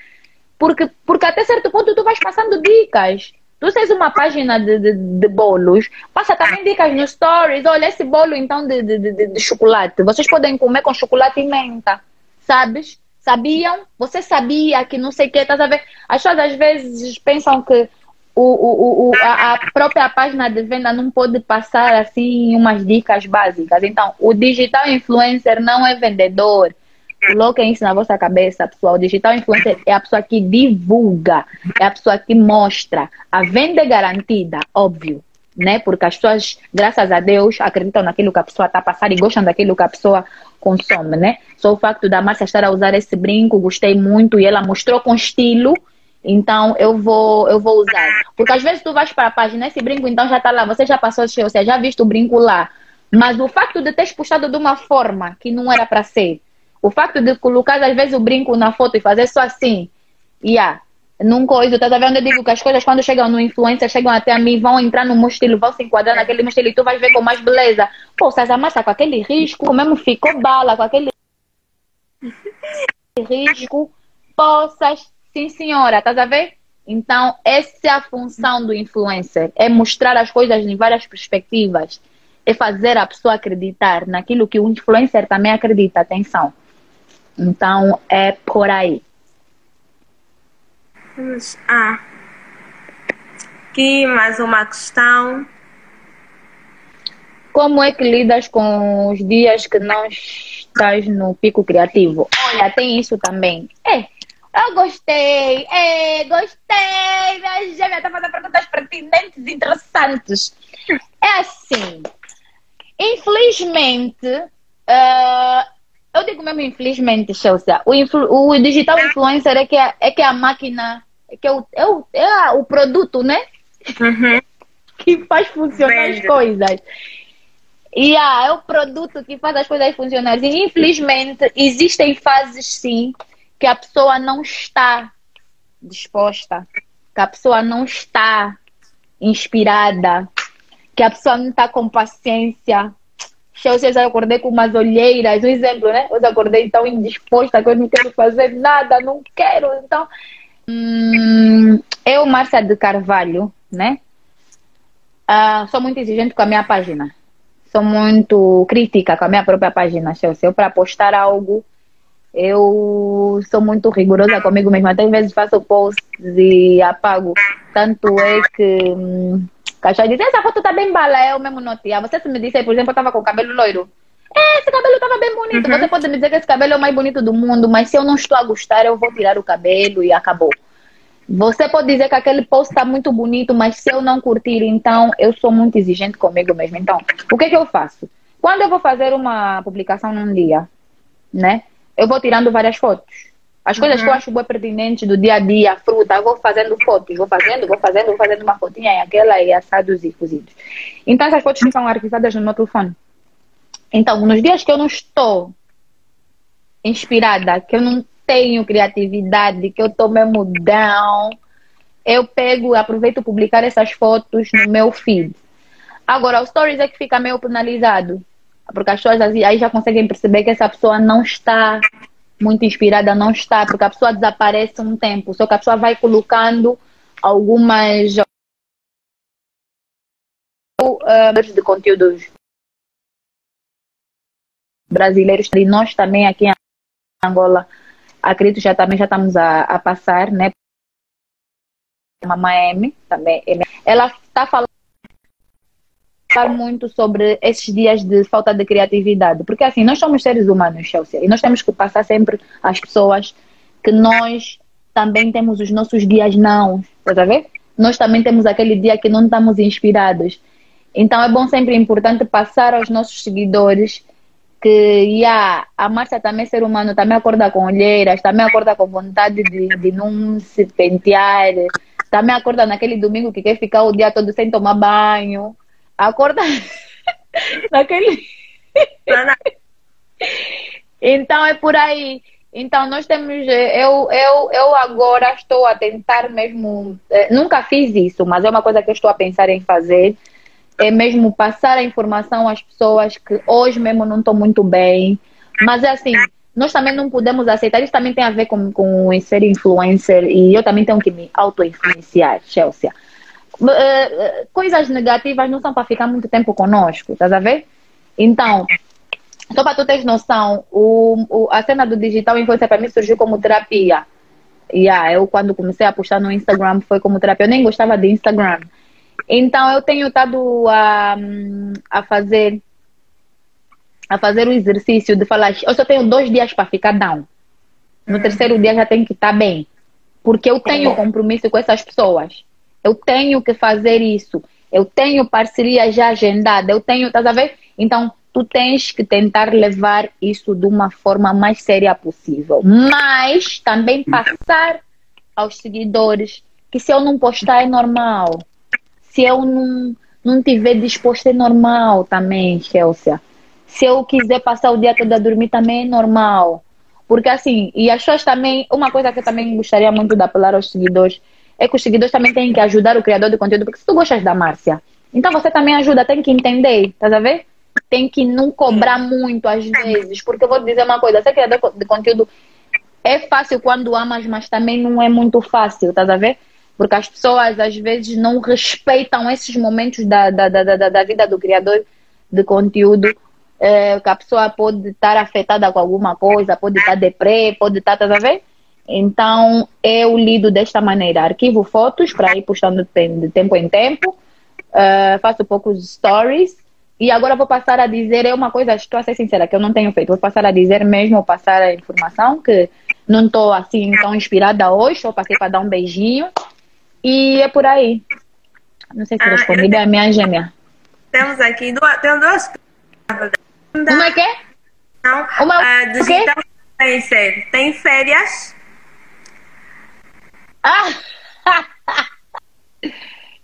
Porque, porque até certo ponto tu vais passando dicas. Tu tens uma página de, de, de, bolos, passa também dicas nos stories. Olha, esse bolo então de, de, de, de chocolate. Vocês podem comer com chocolate e menta, sabes? Sabiam? Você sabia que não sei o que, estás a ver? As pessoas às vezes pensam que o, o, o, a, a, própria página de venda não pode passar assim umas dicas básicas. Então, o digital influencer não é vendedor. Coloquem isso na vossa cabeça, pessoal. O digital influencer é a pessoa que divulga, é a pessoa que mostra. A venda é garantida, óbvio, né? Porque as pessoas, graças a Deus, acreditam naquilo que a pessoa está passando e gostam daquilo que a pessoa consome, né? Só o facto da Márcia estar a usar esse brinco, gostei muito e ela mostrou com estilo. Então eu vou eu vou usar. Porque às vezes tu vais para a página, esse brinco então já está lá, você já passou, ou seja, já visto o brinco lá. Mas o facto de teres puxado de uma forma que não era para ser, o facto de colocar às vezes o brinco na foto e fazer só assim, yeah, num coisa, tá vendo? Eu digo que as coisas quando chegam no influencer, chegam até a mim, vão entrar no meu estilo, vão se enquadrar naquele meu estilo e tu vais ver com mais beleza. Pô, a massa com aquele risco, mesmo ficou bala com aquele risco, poças, sim senhora, estás a ver? Então, essa é a função do influencer, é mostrar as coisas em várias perspectivas, é fazer a pessoa acreditar naquilo que o influencer também acredita, atenção. Então, é por aí. Ah, aqui mais uma questão. Como é que lidas com os dias que não estás no pico criativo? Olha, tem isso também. É, eu gostei, é, gostei, minha gêmea está fazendo perguntas pertinentes e interessantes. É assim, infelizmente, uh, eu digo mesmo infelizmente, Chelsea, o, o digital influencer é que é, é que é a máquina, que é o, é o, é o produto, né? Uhum. que faz funcionar as coisas. E ah, é o produto que faz as coisas funcionarem. E, infelizmente, existem fases, sim, que a pessoa não está disposta, que a pessoa não está inspirada, que a pessoa não está com paciência, eu já acordei com umas olheiras, um exemplo, né? Eu acordei tão indisposta que eu não quero fazer nada, não quero. Então, hum, eu, Márcia de Carvalho, né? Uh, sou muito exigente com a minha página. Sou muito crítica com a minha própria página, Chelsea. Eu, para postar algo, eu sou muito rigorosa comigo mesma. Até às vezes faço posts e apago. Tanto é que. Hum, Cachorro disse, essa foto tá bem bala, o mesmo notia. Você se me disse, por exemplo, eu tava com cabelo loiro. É, esse cabelo tava bem bonito. Uhum. Você pode me dizer que esse cabelo é o mais bonito do mundo, mas se eu não estou a gostar, eu vou tirar o cabelo e acabou. Você pode dizer que aquele post está muito bonito, mas se eu não curtir, então eu sou muito exigente comigo mesmo. Então, o que, que eu faço? Quando eu vou fazer uma publicação num dia, né? Eu vou tirando várias fotos. As coisas uhum. que eu acho bem pertinentes do dia a dia, fruta, eu vou fazendo fotos, vou fazendo, vou fazendo, vou fazendo uma fotinha e aquela e assados e cozidos. Então essas fotos ficam arquivadas no meu telefone. Então, nos dias que eu não estou inspirada, que eu não tenho criatividade, que eu estou mesmo down, eu pego, aproveito publicar essas fotos no meu feed. Agora, o stories é que fica meio penalizado, porque as pessoas aí já conseguem perceber que essa pessoa não está muito inspirada não está, porque a pessoa desaparece um tempo, só que a pessoa vai colocando algumas uh, de conteúdos brasileiros e nós também aqui em Angola acredito já também já estamos a, a passar né Mamãe M também ela está falando muito sobre esses dias de falta de criatividade, porque assim, nós somos seres humanos, Chelsea, e nós temos que passar sempre às pessoas que nós também temos os nossos dias não, tá ver? Nós também temos aquele dia que não estamos inspirados. Então é bom sempre importante passar aos nossos seguidores que yeah, a Márcia também é ser humano, também acorda com olheiras, também acorda com vontade de, de não se pentear, também acorda naquele domingo que quer ficar o dia todo sem tomar banho acorda naquele. então é por aí. Então, nós temos. Eh, eu, eu, eu agora estou a tentar mesmo. Eh, nunca fiz isso, mas é uma coisa que eu estou a pensar em fazer. É mesmo passar a informação às pessoas que hoje mesmo não estão muito bem. Mas é assim, nós também não podemos aceitar. Isso também tem a ver com, com ser influencer. E eu também tenho que me auto-influenciar, Chelsea. Uh, coisas negativas não são para ficar muito tempo conosco, estás a ver? Então, só para tu teres noção, o, o, a cena do digital influencer para mim surgiu como terapia. Yeah, eu quando comecei a postar no Instagram foi como terapia. Eu nem gostava de Instagram. Então eu tenho estado a, a fazer a fazer o exercício de falar, eu só tenho dois dias para ficar down. No uhum. terceiro dia já tenho que estar bem. Porque eu tenho compromisso com essas pessoas. Eu tenho que fazer isso. Eu tenho parceria já agendada. Eu tenho, a ver? Então, tu tens que tentar levar isso de uma forma mais séria possível. Mas também passar aos seguidores que se eu não postar é normal. Se eu não, não tiver disposto é normal também, Chelsea. Se eu quiser passar o dia todo a dormir também é normal. Porque assim, e as pessoas também, uma coisa que eu também gostaria muito de apelar aos seguidores é que os seguidores também têm que ajudar o criador de conteúdo, porque se tu gostas da Márcia, então você também ajuda, tem que entender, tá a ver? tem que não cobrar muito às vezes, porque eu vou dizer uma coisa, ser criador de conteúdo é fácil quando amas, mas também não é muito fácil, tá a ver? Porque as pessoas às vezes não respeitam esses momentos da, da, da, da, da vida do criador de conteúdo, é, que a pessoa pode estar afetada com alguma coisa, pode estar deprê, pode estar, tá a ver? Então, eu lido desta maneira. Arquivo fotos para ir postando de tempo em tempo. Uh, faço poucos stories e agora vou passar a dizer, é uma coisa, estou a ser sincera, que eu não tenho feito. Vou passar a dizer mesmo, passar a informação, que não estou assim tão inspirada hoje, só passei para dar um beijinho. E é por aí. Não sei se ah, respondi bem a minha gêmea. Temos aqui duas, temos duas Uma é que? Não, uma uh, digital influencer. Tem férias? Ah!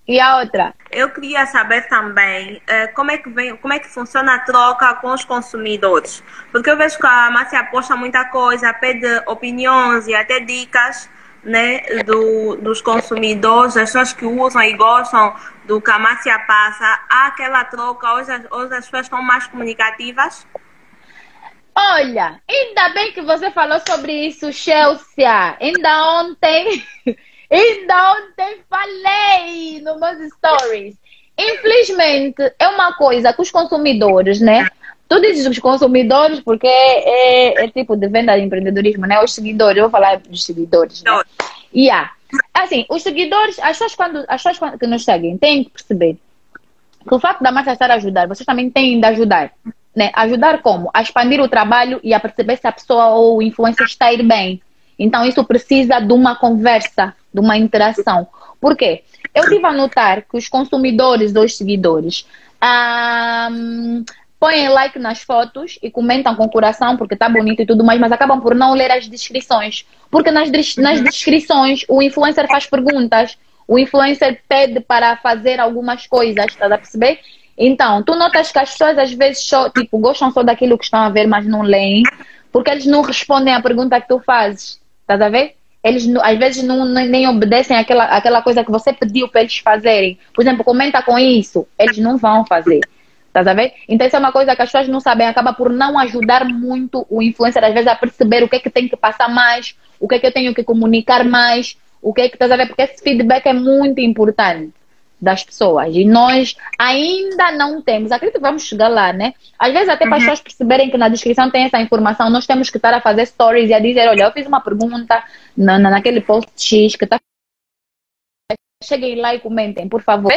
E a outra? Eu queria saber também uh, como, é que vem, como é que funciona a troca com os consumidores. Porque eu vejo que a Márcia posta muita coisa, pede opiniões e até dicas né, do, dos consumidores, das pessoas que usam e gostam do que a Márcia passa. Há aquela troca, hoje, hoje as pessoas estão mais comunicativas? Olha, ainda bem que você falou sobre isso, Chelsea. Ainda ontem Ainda ontem falei nos meus stories. Infelizmente, é uma coisa que os consumidores, né? Tu dizes os consumidores porque é, é, é tipo de venda de empreendedorismo, né? Os seguidores, eu vou falar dos seguidores, né? Yeah. Assim, os seguidores, as pessoas, quando, as pessoas que nos seguem têm que perceber que o fato da marca estar a ajudar, vocês também têm de ajudar. Né? Ajudar como? A expandir o trabalho e a perceber se a pessoa ou o influencer está a ir bem. Então, isso precisa de uma conversa, de uma interação. Por quê? Eu tive a notar que os consumidores ou os seguidores um, põem like nas fotos e comentam com coração porque tá bonito e tudo mais, mas acabam por não ler as descrições. Porque nas, nas descrições o influencer faz perguntas, o influencer pede para fazer algumas coisas, estás a perceber? Então, tu notas que as pessoas às vezes só, tipo, gostam só daquilo que estão a ver, mas não leem, porque eles não respondem à pergunta que tu fazes. Estás a ver? Eles às vezes não, nem obedecem aquela, aquela coisa que você pediu para eles fazerem. Por exemplo, comenta com isso. Eles não vão fazer. Estás a ver? Então, isso é uma coisa que as pessoas não sabem. Acaba por não ajudar muito o influencer, às vezes, a perceber o que é que tem que passar mais, o que é que eu tenho que comunicar mais, o que é que estás a ver? Porque esse feedback é muito importante das pessoas. E nós ainda não temos. Acredito que vamos chegar lá, né? Às vezes, até para as uhum. pessoas perceberem que na descrição tem essa informação, nós temos que estar a fazer stories e a dizer: olha, eu fiz uma pergunta na, na naquele post X que está. Cheguem lá e comentem, por favor.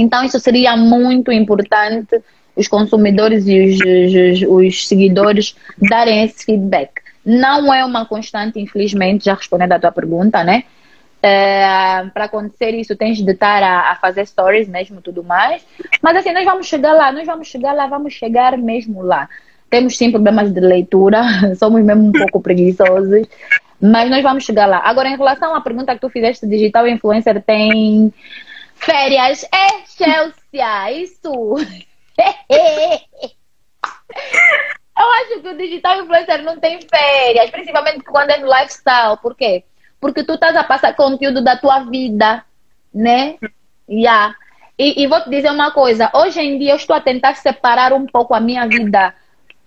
Então, isso seria muito importante os consumidores e os, os, os seguidores darem esse feedback. Não é uma constante, infelizmente, já respondendo à tua pergunta, né? É, para acontecer isso, tens de estar a, a, fazer stories mesmo, tudo mais. Mas assim, nós vamos chegar lá, nós vamos chegar lá, vamos chegar mesmo lá. Temos sim problemas de leitura, somos mesmo um pouco preguiçosos, mas nós vamos chegar lá. Agora, em relação à pergunta que tu fizeste, digital influencer tem férias? É, Chelsea, isso! Eu acho que o digital influencer não tem férias, principalmente quando é no lifestyle. Por quê? Porque tu estás a passar conteúdo da tua vida, né? Yeah. E, e vou te dizer uma coisa: hoje em dia eu estou a tentar separar um pouco a minha vida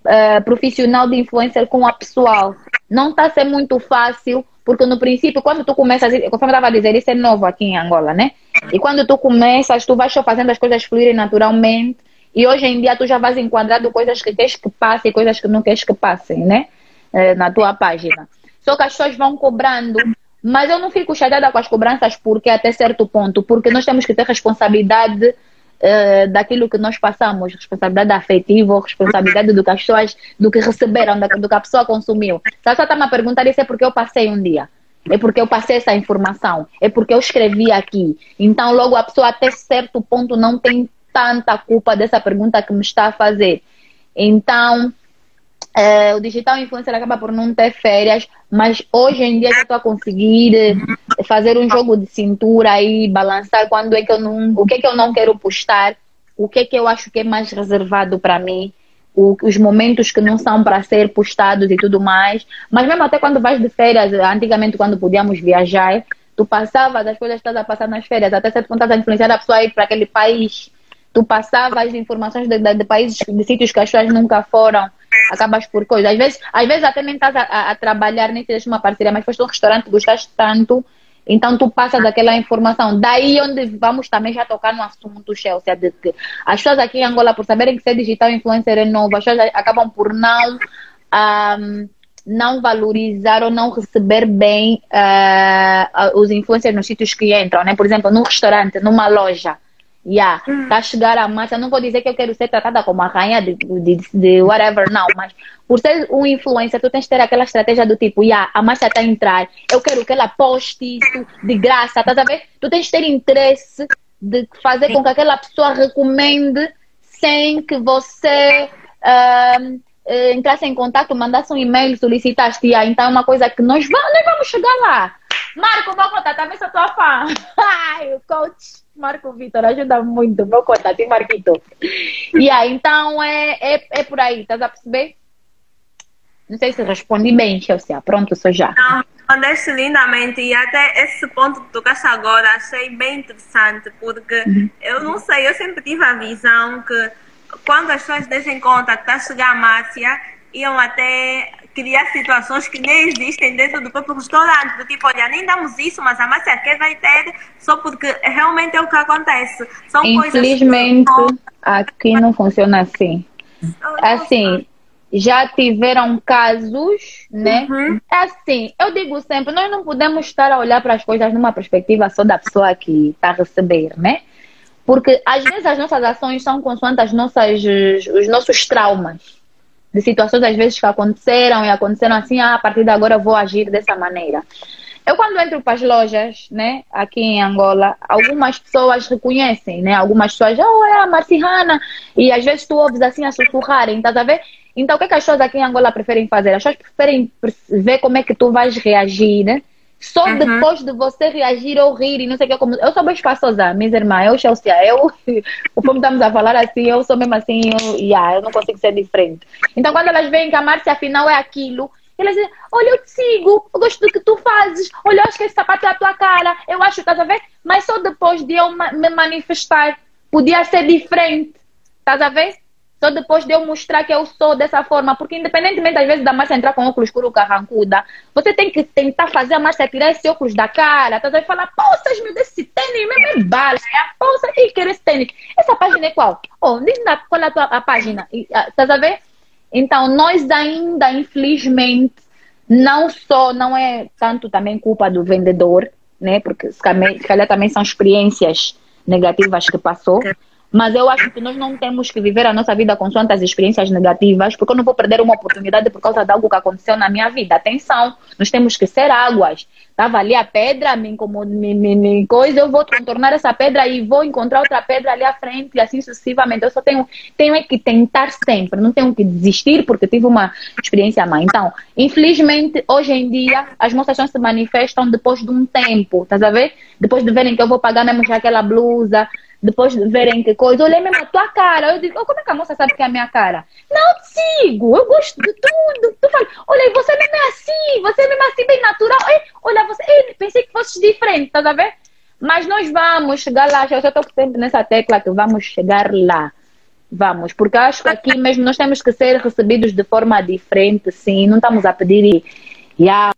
uh, profissional de influencer com a pessoal. Não está a ser muito fácil, porque no princípio, quando tu começas, conforme eu estava a dizer, isso é novo aqui em Angola, né? E quando tu começas, tu vais só fazendo as coisas fluírem naturalmente. E hoje em dia tu já vais enquadrando coisas que queres que passem e coisas que não queres que passem, né? Uh, na tua página. Só que as pessoas vão cobrando mas eu não fico chateada com as cobranças porque até certo ponto, porque nós temos que ter responsabilidade uh, daquilo que nós passamos, responsabilidade afetiva, responsabilidade do que as pessoas, do que receberam, do que a pessoa consumiu. Se a pessoa está me a perguntar isso é porque eu passei um dia. É porque eu passei essa informação. É porque eu escrevi aqui. Então, logo, a pessoa até certo ponto não tem tanta culpa dessa pergunta que me está a fazer. Então, é, o digital influencer acaba por não ter férias, mas hoje em dia eu estou a conseguir eh, fazer um jogo de cintura e balançar quando é que eu não, o que é que eu não quero postar, o que é que eu acho que é mais reservado para mim, o, os momentos que não são para ser postados e tudo mais. Mas mesmo até quando vais de férias, antigamente quando podíamos viajar, tu passavas as coisas que estás a passar nas férias, até certo ponto estás a influenciar a pessoa a ir para aquele país. Tu passavas informações de, de, de países, de sítios que as pessoas nunca foram acabas por coisa. Às vezes, às vezes até nem estás a, a, a trabalhar, nem tens uma parceria, mas foste um restaurante, gostaste tanto, então tu passas aquela informação. Daí onde vamos também já tocar no assunto, Chelsea, de que as pessoas aqui em Angola, por saberem que ser digital influencer é novo, as pessoas acabam por não. Um, não valorizar ou não receber bem uh, os influencers nos sítios que entram, né? Por exemplo, num restaurante, numa loja Yeah, hum. tá a chegar a massa. Não vou dizer que eu quero ser tratada como a rainha de, de, de whatever, não, mas por ser um influencer, tu tens que ter aquela estratégia do tipo, yeah, a massa está a entrar, eu quero que ela poste isso de graça, tá a ver? Tu tens que ter interesse de fazer com que aquela pessoa recomende sem que você uh, entrasse em contato, mandasse um e-mail, solicitasse. Yeah, então é uma coisa que nós vamos, nós vamos chegar lá. Marco, vou contar, talvez eu tua fã. Ai, o coach. Marco Vitor ajuda muito, vou contar, tem Marquito. E aí, então é, é, é por aí, estás a perceber? Não sei se respondi bem, Chelsea. Pronto, sou já. Não, respondeste lindamente e até esse ponto que tocaste agora achei bem interessante, porque uhum. eu não sei, eu sempre tive a visão que quando as pessoas deixam conta que está a chegar a Márcia, iam até criar situações que nem existem dentro do próprio restaurante. Do tipo, olha, nem damos isso, mas a massa quer vai ter, só porque realmente é o que acontece. São Infelizmente, coisas que... aqui não funciona assim. Assim, já tiveram casos, né? Uhum. É assim, eu digo sempre, nós não podemos estar a olhar para as coisas numa perspectiva só da pessoa que está a receber, né? Porque às vezes as nossas ações são consoante as nossas, os nossos traumas de situações às vezes que aconteceram e aconteceram assim, ah, a partir de agora eu vou agir dessa maneira. Eu quando entro para as lojas, né, aqui em Angola, algumas pessoas reconhecem, né, algumas pessoas, oh, é a Marcihana, e às vezes tu ouves assim a sussurrarem, estás a ver? Então o que, é que as pessoas aqui em Angola preferem fazer? As pessoas preferem ver como é que tu vais reagir, né? Só uhum. depois de você reagir ou rir e não sei o que. Como... Eu sou bem espaçosa, minha irmã. Eu, Chelsea, eu, como estamos a falar assim, eu sou mesmo assim, eu, yeah, eu não consigo ser diferente. Então, quando elas veem que a Márcia afinal é aquilo, elas dizem: Olha, eu te sigo, eu gosto do que tu fazes, olha, eu acho que esse sapato é a tua cara, eu acho, estás a ver? Mas só depois de eu me manifestar, podia ser diferente, estás a ver? Só depois de eu mostrar que eu sou dessa forma, porque independentemente às vezes da Márcia entrar com óculos escuro carrancuda, você tem que tentar fazer a Márcia tirar esse óculos da cara, tá a falar, poças, meu, desse tênis mesmo é bala, é poça, e quer esse tênis. Essa página é qual? Oh, qual é a tua a página, tá a ver? Então, nós ainda, infelizmente, não só, não é tanto também culpa do vendedor, né, porque se calhar também são experiências negativas que passou, mas eu acho que nós não temos que viver a nossa vida com tantas experiências negativas, porque eu não vou perder uma oportunidade por causa de algo que aconteceu na minha vida. Atenção, nós temos que ser águas. Estava ali a pedra, me incomoda, me, me, me, coisa, eu vou contornar essa pedra e vou encontrar outra pedra ali à frente, e assim sucessivamente. Eu só tenho, tenho é que tentar sempre, não tenho que desistir porque tive uma experiência má. Então, infelizmente, hoje em dia, as moças só se manifestam depois de um tempo, estás a ver? Depois de verem que eu vou pagar mesmo já aquela blusa, depois de verem que coisa, olhei mesmo a tua cara. Eu digo, oh, como é que a moça sabe que é a minha cara? Não te sigo, eu gosto de tudo. Tu fala, olha, você mesmo é assim, você mesmo é assim, bem natural. Ei, olha, você, ei, pensei que fosse diferente, tá a ver? Mas nós vamos chegar lá, eu já estou sempre nessa tecla que vamos chegar lá. Vamos, porque acho que aqui mesmo nós temos que ser recebidos de forma diferente, sim. Não estamos a pedir, yeah,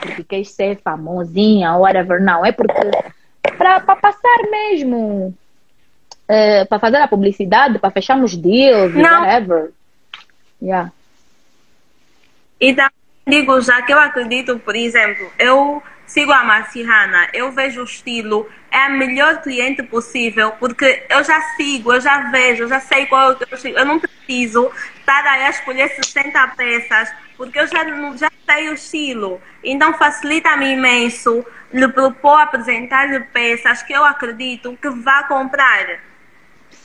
porque quer ser famosinha, whatever, não. É porque para passar mesmo, é, para fazer a publicidade, para fecharmos deals, não. whatever. Yeah. E também digo já que eu acredito, por exemplo, eu sigo a Marciana, eu vejo o estilo, é a melhor cliente possível, porque eu já sigo, eu já vejo, eu já sei qual é o estilo. Eu não preciso estar aí a escolher 60 peças, porque eu já, já sei o estilo. Então facilita-me imenso lhe propor apresentar-lhe peças que eu acredito que vá comprar.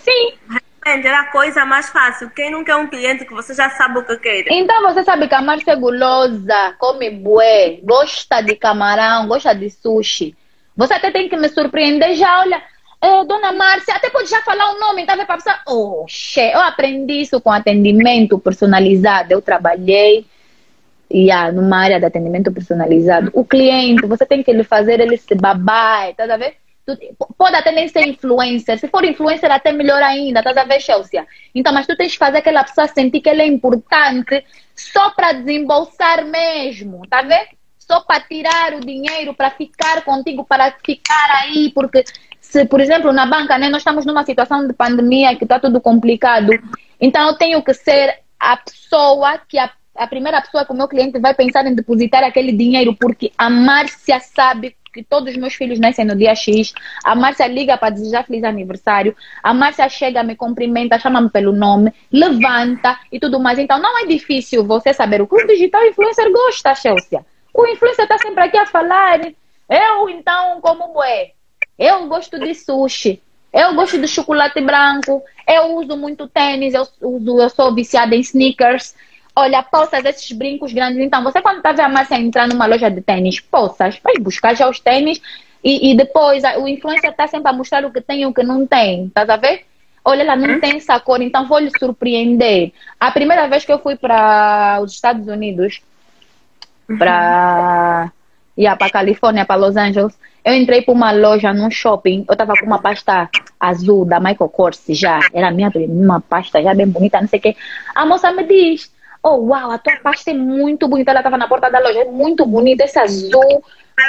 Sim era a coisa mais fácil. Quem não quer um cliente que você já sabe o que quer? Então você sabe que a Márcia é gulosa, come bué, gosta de camarão, gosta de sushi. Você até tem que me surpreender já, olha. Eh, dona Márcia, até pode já falar o nome, tá vendo? Para pensar, oxe, eu aprendi isso com atendimento personalizado. Eu trabalhei yeah, numa área de atendimento personalizado. O cliente, você tem que lhe fazer ele se babar, tá vendo? Pode até nem ser influencer. Se for influencer, até melhor ainda. Estás a ver, Chelsea? Então, mas tu tens que fazer aquela pessoa sentir que ele é importante só para desembolsar mesmo. Tá vendo? Só para tirar o dinheiro, para ficar contigo, para ficar aí. Porque, se, por exemplo, na banca, né, nós estamos numa situação de pandemia que está tudo complicado. Então, eu tenho que ser a pessoa que a a primeira pessoa que o meu cliente vai pensar em depositar aquele dinheiro, porque a Márcia sabe que todos os meus filhos nascem no dia X. A Márcia liga para desejar feliz aniversário. A Márcia chega, me cumprimenta, chama-me pelo nome, levanta e tudo mais. Então não é difícil você saber o que o digital influencer gosta, Chelsea. O influencer está sempre aqui a falar. Eu, então, como é? Eu gosto de sushi. Eu gosto de chocolate branco. Eu uso muito tênis. Eu, uso, eu sou viciada em sneakers. Olha, poças, esses brincos grandes. Então, você quando tá vendo a Márcia entrar numa loja de tênis, poças, vai buscar já os tênis e, e depois o influencer tá sempre a mostrar o que tem e o que não tem. Tá a ver? Olha, ela não hum? tem essa cor, então vou lhe surpreender. A primeira vez que eu fui para os Estados Unidos, para ia para Califórnia, para Los Angeles, eu entrei para uma loja num shopping, eu tava com uma pasta azul da Michael Kors já, era minha uma pasta já bem bonita, não sei o quê. A moça me diz, Oh, uau, a tua pasta é muito bonita. Ela estava na porta da loja, é muito bonita, esse azul.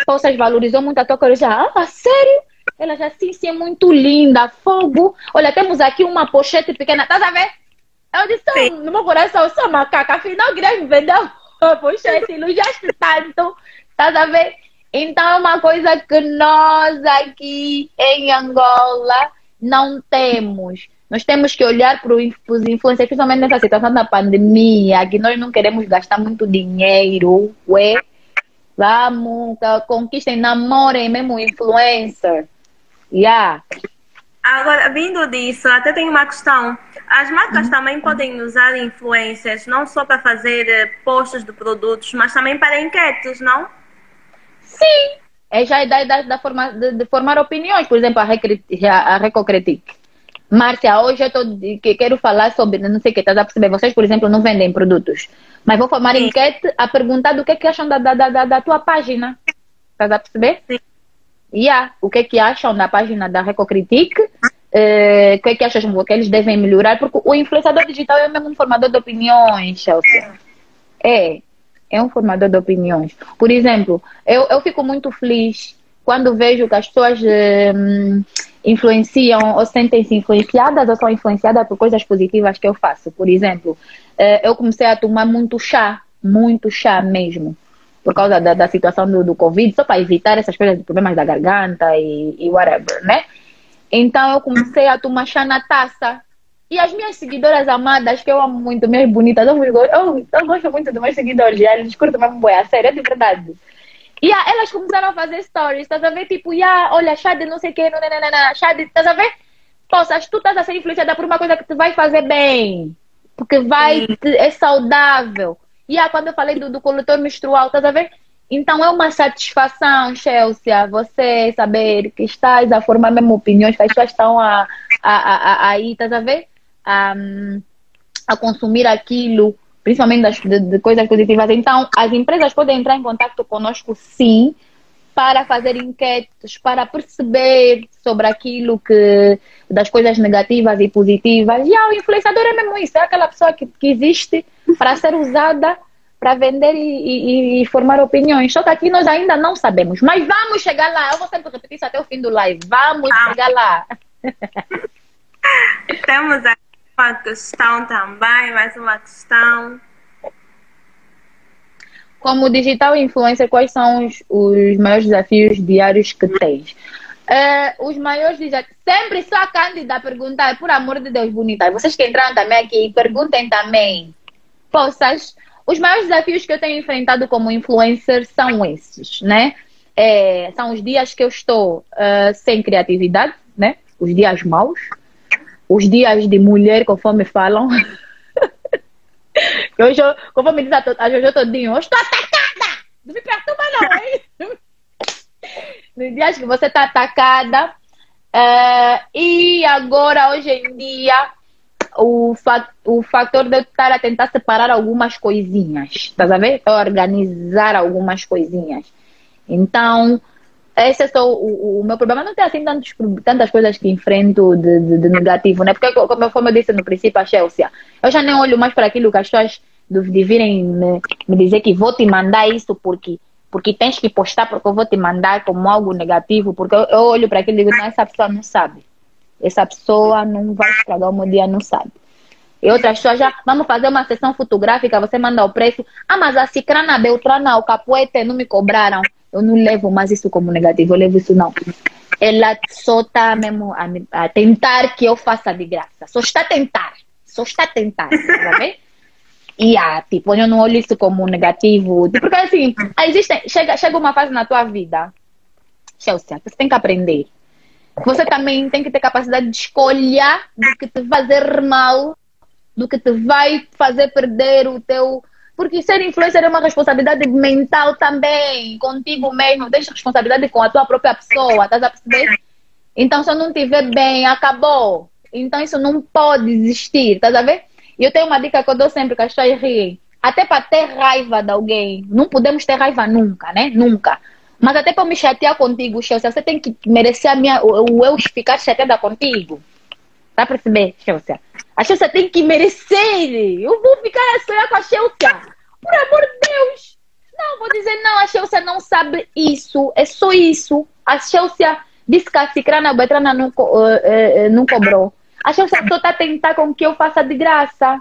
Vocês valorizou muito a tua cor. Eu já, ah, sério? Ela já, sim, sim, é muito linda. Fogo. Olha, temos aqui uma pochete pequena. Tá a ver? Eu disse, sim. no meu coração, eu sou macaca. Afinal, queria me vender uma pochete. Elogiaste tanto. Tá a ver? Então, é uma coisa que nós aqui em Angola não temos. Nós temos que olhar para os influencers, principalmente nessa situação da pandemia, que nós não queremos gastar muito dinheiro. Ué, vamos, conquistem, namorem mesmo influencer. Yeah. Agora, vindo disso, até tem uma questão. As marcas uhum. também podem usar influencers, não só para fazer eh, posts de produtos, mas também para enquetes, não? Sim. É já a ideia da, da forma, de, de, formar opiniões. Por exemplo, a, a Recocritic. Márcia, hoje eu tô, que quero falar sobre, não sei o que, estás a perceber? Vocês, por exemplo, não vendem produtos. Mas vou formar Sim. enquete a perguntar do que, é que acham da, da, da, da tua página. Estás a perceber? Sim. Yeah. O que é que acham da página da Recocritic? Eh, o que é que acham que eles devem melhorar? Porque o influenciador digital é mesmo um formador de opiniões, Chelsea. É. É um formador de opiniões. Por exemplo, eu, eu fico muito feliz quando vejo que as pessoas hum, influenciam ou sentem-se influenciadas ou são influenciadas por coisas positivas que eu faço. Por exemplo, eh, eu comecei a tomar muito chá, muito chá mesmo, por causa da, da situação do, do Covid, só para evitar essas coisas de problemas da garganta e, e whatever, né? Então eu comecei a tomar chá na taça. E as minhas seguidoras amadas, que eu amo muito, minhas bonitas, eu, eu, eu gosto muito dos meus seguidores, eles curtem mesmo boia, sério, é de verdade. E yeah, elas começaram a fazer stories, estás a ver? Tipo, yeah, olha, chá de não sei o que, não, não, não, não, chá de, estás a ver? Poças, tu estás a ser influenciada por uma coisa que te vai fazer bem, porque vai, te, é saudável. E yeah, quando eu falei do, do coletor menstrual, estás a ver? Então é uma satisfação, Chelsea, você saber que estás a formar mesmo opiniões, que as pessoas estão a, a, a, aí, estás a ver? A, a consumir aquilo, principalmente das, de, de coisas positivas. Então, as empresas podem entrar em contato conosco, sim, para fazer enquetes, para perceber sobre aquilo que das coisas negativas e positivas. E ah, o influenciador é mesmo isso, é aquela pessoa que, que existe para ser usada para vender e, e, e, formar opiniões. Só que aqui nós ainda não sabemos. Mas vamos chegar lá. Eu vou sempre repetir isso até o fim do live. Vamos ah. chegar lá. Temos aqui uma questão também, mais uma questão. Como digital influencer, quais são os, os maiores desafios diários que tens? Uh, os maiores desafios. Sempre só a Cândida perguntar, por amor de Deus, bonita. Vocês que entraram também aqui, perguntem também. Poças os maiores desafios que eu tenho enfrentado como influencer são esses, né? É, são os dias que eu estou uh, sem criatividade, né? Os dias maus, os dias de mulher, conforme falam. hoje, conforme diz a, a Jojo Todinho, eu estou atacada! Não me perturba não, hein? Nos dias que você está atacada. Uh, e agora, hoje em dia, o, fa o fator de eu estar a tentar separar algumas coisinhas, estás a ver? Organizar algumas coisinhas. Então, esse é só o, o, meu problema. Não tem assim tantos, tantas coisas que enfrento de, de, de, negativo, né? Porque, como, como eu disse no princípio, a Chelsea, eu já nem olho mais para aquilo que as pessoas de, virem me, me dizer que vou te mandar isso porque porque tens que postar porque eu vou te mandar como algo negativo, porque eu, eu olho para aquilo e digo, não, essa pessoa não sabe. Essa pessoa não vai estragar o meu dia, não sabe. E outras pessoas já, vamos fazer uma sessão fotográfica, você manda o preço. Ah, mas a Cicrana, Beltrana, o Capoete não me cobraram. Eu não levo mais isso como negativo, eu levo isso não. Ela só está mesmo a, a, tentar que eu faça de graça. Só está a tentar. Só está a tentar, tá? E ah, tipo, eu não olho isso como negativo. Porque assim, existe, chega, chega uma fase na tua vida, Chelsea, você tem que aprender você também tem que ter capacidade de escolha do que te fazer mal, do que te vai fazer perder o teu. Porque ser influencer é uma responsabilidade mental também, contigo mesmo. Deixa responsabilidade com a tua própria pessoa, estás a perceber? Então, se eu não estiver bem, acabou. Então, isso não pode existir, estás a ver? E eu tenho uma dica que eu dou sempre que as pessoas riem. Até para ter raiva de alguém, não podemos ter raiva nunca, né? Nunca. Mas até para me chatear contigo, Chelsea, você tem que merecer a minha, o, o eu ficar chateada contigo. Tá a perceber, Chelsea? A Chelsea tem que merecer. Eu vou ficar a sonhar com a Chelsea. Por amor de Deus. Não, vou dizer, não, a Chelsea não sabe isso. É só isso. A Chelsea disse que a Cicrana Betrana não, uh, uh, não cobrou. A Chelsea só está a tentar com que eu faça de graça.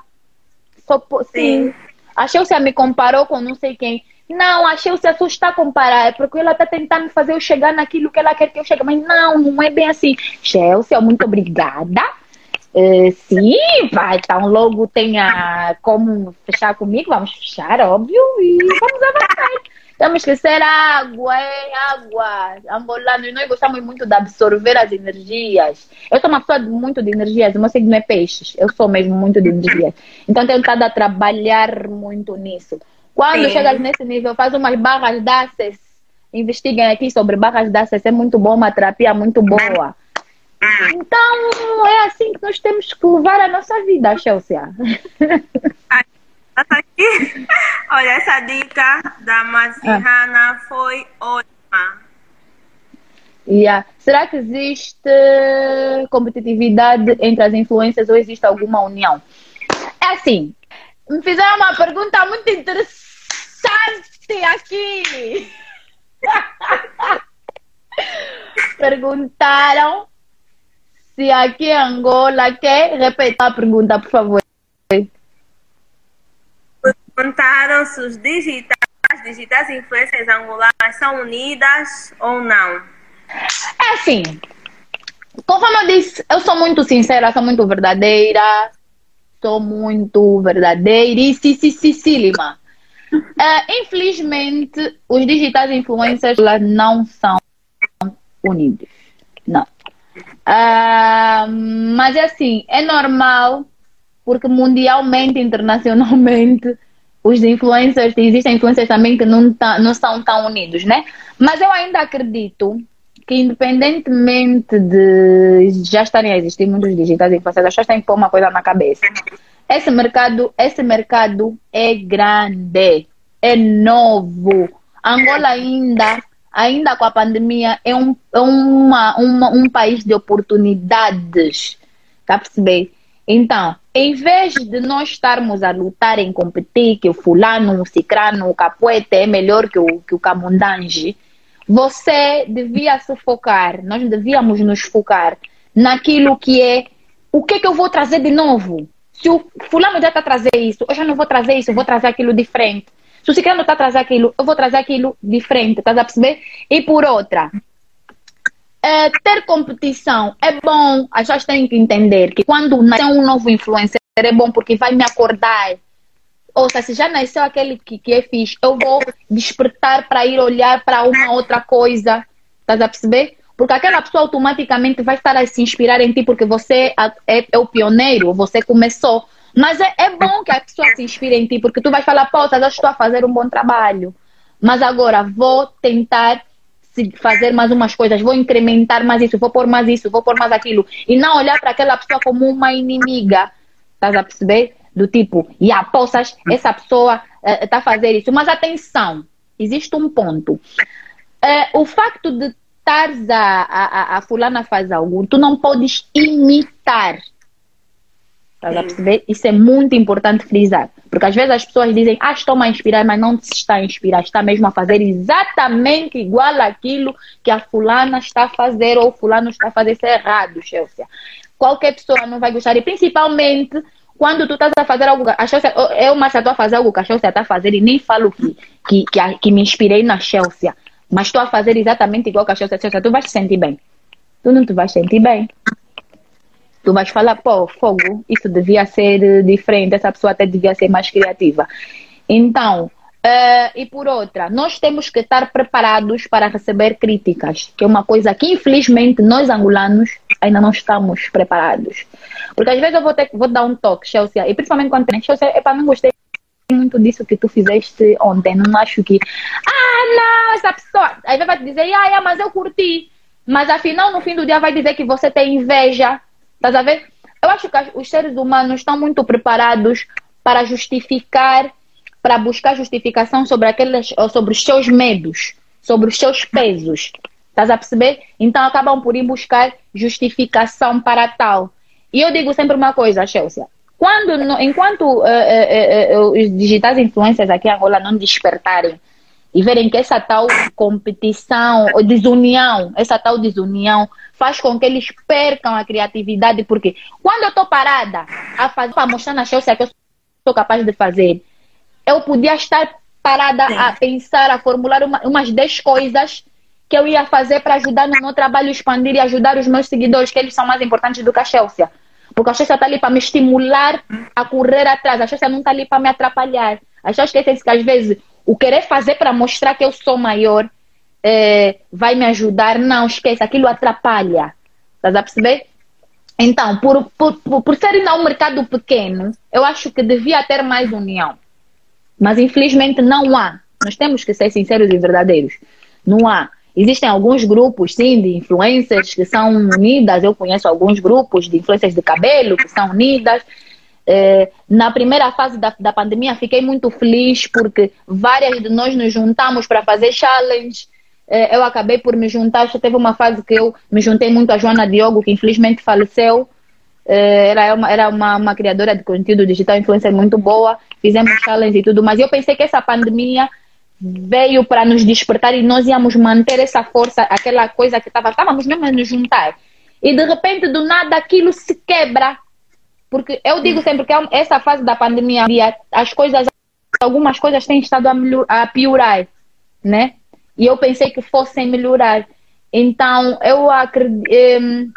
Só, sim. A Chelsea me comparou com não sei quem. Não, a Chelsea só está a comparar, é porque ela está tentando fazer eu chegar naquilo que ela quer que eu chegue. Mas não, não é bem assim. Chelsea, muito obrigada. Uh, sim, vai, então logo tenha como fechar comigo, vamos fechar, óbvio, e vamos avançar. Temos que ser água, é água. Angolanos, nós gostamos muito de absorver as energias. Eu sou uma pessoa muito de energias, o meu signo é peixes. Eu sou mesmo muito de energias. Então tenho estado a trabalhar muito nisso. Quando Sim. chegas nesse nível, faz umas barras daces. Investiguem aqui sobre barras daces. É muito bom, uma terapia muito boa. Então, é assim que nós temos que levar a nossa vida, Chelsea. Olha, essa dica da Mazihana ah. foi ótima. Yeah. Será que existe competitividade entre as influências ou existe alguma união? É assim, me fizeram uma pergunta muito interessante aqui. Perguntaram se aqui em Angola quer repetir a pergunta, por favor. Perguntaram se os digitais, as digitais influências angolanas são unidas ou não. É assim, conforme eu disse, eu sou muito sincera, sou muito verdadeira, sou muito verdadeira e sim, sim, sim, sim, Lima. Uh, infelizmente, os digitais influencers não são unidos. Não. Uh, mas é assim, é normal, porque mundialmente, internacionalmente, os influencers, existem influencers também que não, tá, não são tão unidos, né? Mas eu ainda acredito que independentemente de já estarem a existir muitos digitais influencers, pessoas têm que pôr uma coisa na cabeça. Esse mercado, esse mercado é grande, é novo. Angola ainda, ainda com a pandemia, é um, é uma, uma, um país de oportunidades. Tá a perceber? Então, em vez de nós estarmos a lutar em competir que o fulano, o cicrano, o capoete é melhor que o, que o camundange, você devia se focar, nós devíamos nos focar naquilo que é o que, que eu vou trazer de novo. Se o fulano já está a trazer isso, eu já não vou trazer isso, eu vou trazer aquilo diferente. Se o ciclano está a trazer aquilo, eu vou trazer aquilo diferente, estás a perceber? E por outra, é, ter competição é bom, as pessoas têm que entender que quando nascer um novo influencer é bom porque vai me acordar. Ou seja, se já nasceu aquele que, que é fixe, eu vou despertar para ir olhar para uma outra coisa. Estás a perceber? Porque aquela pessoa automaticamente vai estar a se inspirar em ti porque você é, é o pioneiro, você começou. Mas é, é, bom que a pessoa se inspire em ti, porque tu vais falar, pô, eu estou a fazer um bom trabalho. Mas agora vou tentar fazer mais umas coisas, vou incrementar mais isso, vou pôr mais isso, vou pôr mais aquilo. E não olhar para aquela pessoa como uma inimiga. Estás a perceber? Do tipo, e yeah, poças, essa pessoa está uh, a fazer isso. Mas atenção, existe um ponto. Uh, o facto de estares a, a, a fulana faz algo, tu não podes imitar. Estás a perceber? Isso é muito importante frisar. Porque às vezes as pessoas dizem, ah, estou a inspirar, mas não se está a inspirar, está mesmo a fazer exatamente igual aquilo que a fulana está a fazer ou o fulano está a fazer. Isso é errado, Chelsea. Qualquer pessoa não vai gostar. E principalmente quando tu estás a fazer algo, a Chelsea, eu, mas estou a fazer algo que a Chelsea está a fazer e nem falo que, que, que, que me inspirei na Chelsea, mas estou a fazer exatamente igual que a Chelsea. Chelsea, tu vais te sentir bem. Tu não te vais sentir bem tu vais falar, pô, fogo, isso devia ser diferente, essa pessoa até devia ser mais criativa. Então, uh, e por outra, nós temos que estar preparados para receber críticas, que é uma coisa que infelizmente nós angolanos ainda não estamos preparados. Porque às vezes eu vou, ter, vou dar um toque, Chelsea, e principalmente quando tem Chelsea, é para não gostei muito disso que tu fizeste ontem, não acho que, ah, não, essa pessoa, aí vai te dizer, ah, mas eu curti. Mas afinal, no fim do dia, vai dizer que você tem inveja Estás a ver? Eu acho que os seres humanos estão muito preparados para justificar, para buscar justificação sobre aqueles, sobre os seus medos, sobre os seus pesos. Estás a perceber? Então acabam por ir buscar justificação para tal. E eu digo sempre uma coisa, Chelsea. Quando, enquanto uh, uh, uh, os digitais influencers aqui em Angola não despertarem e verem que essa tal competição, ou desunião, essa tal desunião faz com que eles percam a criatividade, porque quando eu estou parada a fazer, para mostrar na Chelsea que eu sou capaz de fazer, eu podia estar parada Sim. a pensar, a formular uma, umas 10 coisas que eu ia fazer para ajudar no meu trabalho expandir e ajudar os meus seguidores, que eles são mais importantes do que a Chelsea. Porque a Chelsea está ali para me estimular a correr atrás, a Chelsea não está ali para me atrapalhar. As pessoas esquecem que às vezes o querer fazer para mostrar que eu sou maior é, vai me ajudar. Não, esquece, aquilo atrapalha. Estás a perceber? Então, por, por, por, por ser ainda um mercado pequeno, eu acho que devia ter mais união. Mas infelizmente não há. Nós temos que ser sinceros e verdadeiros. Não há. Existem alguns grupos, sim, de influencers que são unidas. Eu conheço alguns grupos de influencers de cabelo que são unidas. É, na primeira fase da, da pandemia, fiquei muito feliz porque várias de nós nos juntamos para fazer challenge. É, eu acabei por me juntar. Já teve uma fase que eu me juntei muito a Joana Diogo, que infelizmente faleceu. É, era uma, era uma, uma criadora de conteúdo digital, influencer muito boa. Fizemos challenge e tudo, mas eu pensei que essa pandemia veio para nos despertar e nós íamos manter essa força, aquela coisa que estava, estávamos mesmo a nos juntar. E de repente, do nada, aquilo se quebra porque eu digo sempre que é essa fase da pandemia, as coisas, algumas coisas têm estado a, piorar, né? E eu pensei que fossem melhorar. Então, eu acredito,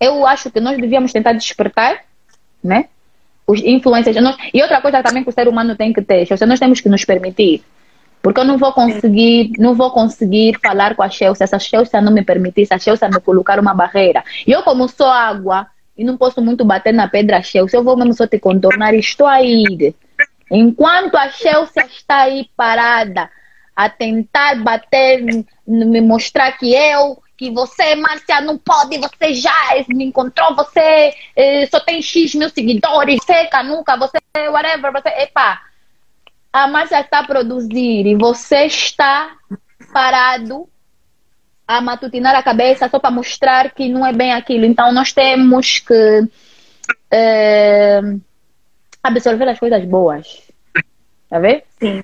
eu acho que nós devíamos tentar despertar, né? Os influencers. e outra coisa também que o ser humano tem que ter, nós temos que nos permitir. Porque eu não vou conseguir, não vou conseguir falar com a Chelsea se a Chelsea não me permitir, se a Chelsea me colocar uma barreira. Eu, como sou água, e não posso muito bater na pedra cheia. Se eu vou mesmo só te contornar, estou aí. Enquanto a Chelsea está aí parada a tentar bater, me mostrar que eu, que você, Márcia, não pode, você já me encontrou, você eh, só tem X mil seguidores, você, Canuca, você, whatever, você, epa. A Márcia está a produzir e você está parado a matutinar a cabeça só para mostrar que não é bem aquilo. Então nós temos que eh, absorver as coisas boas. Tá vendo? Sim.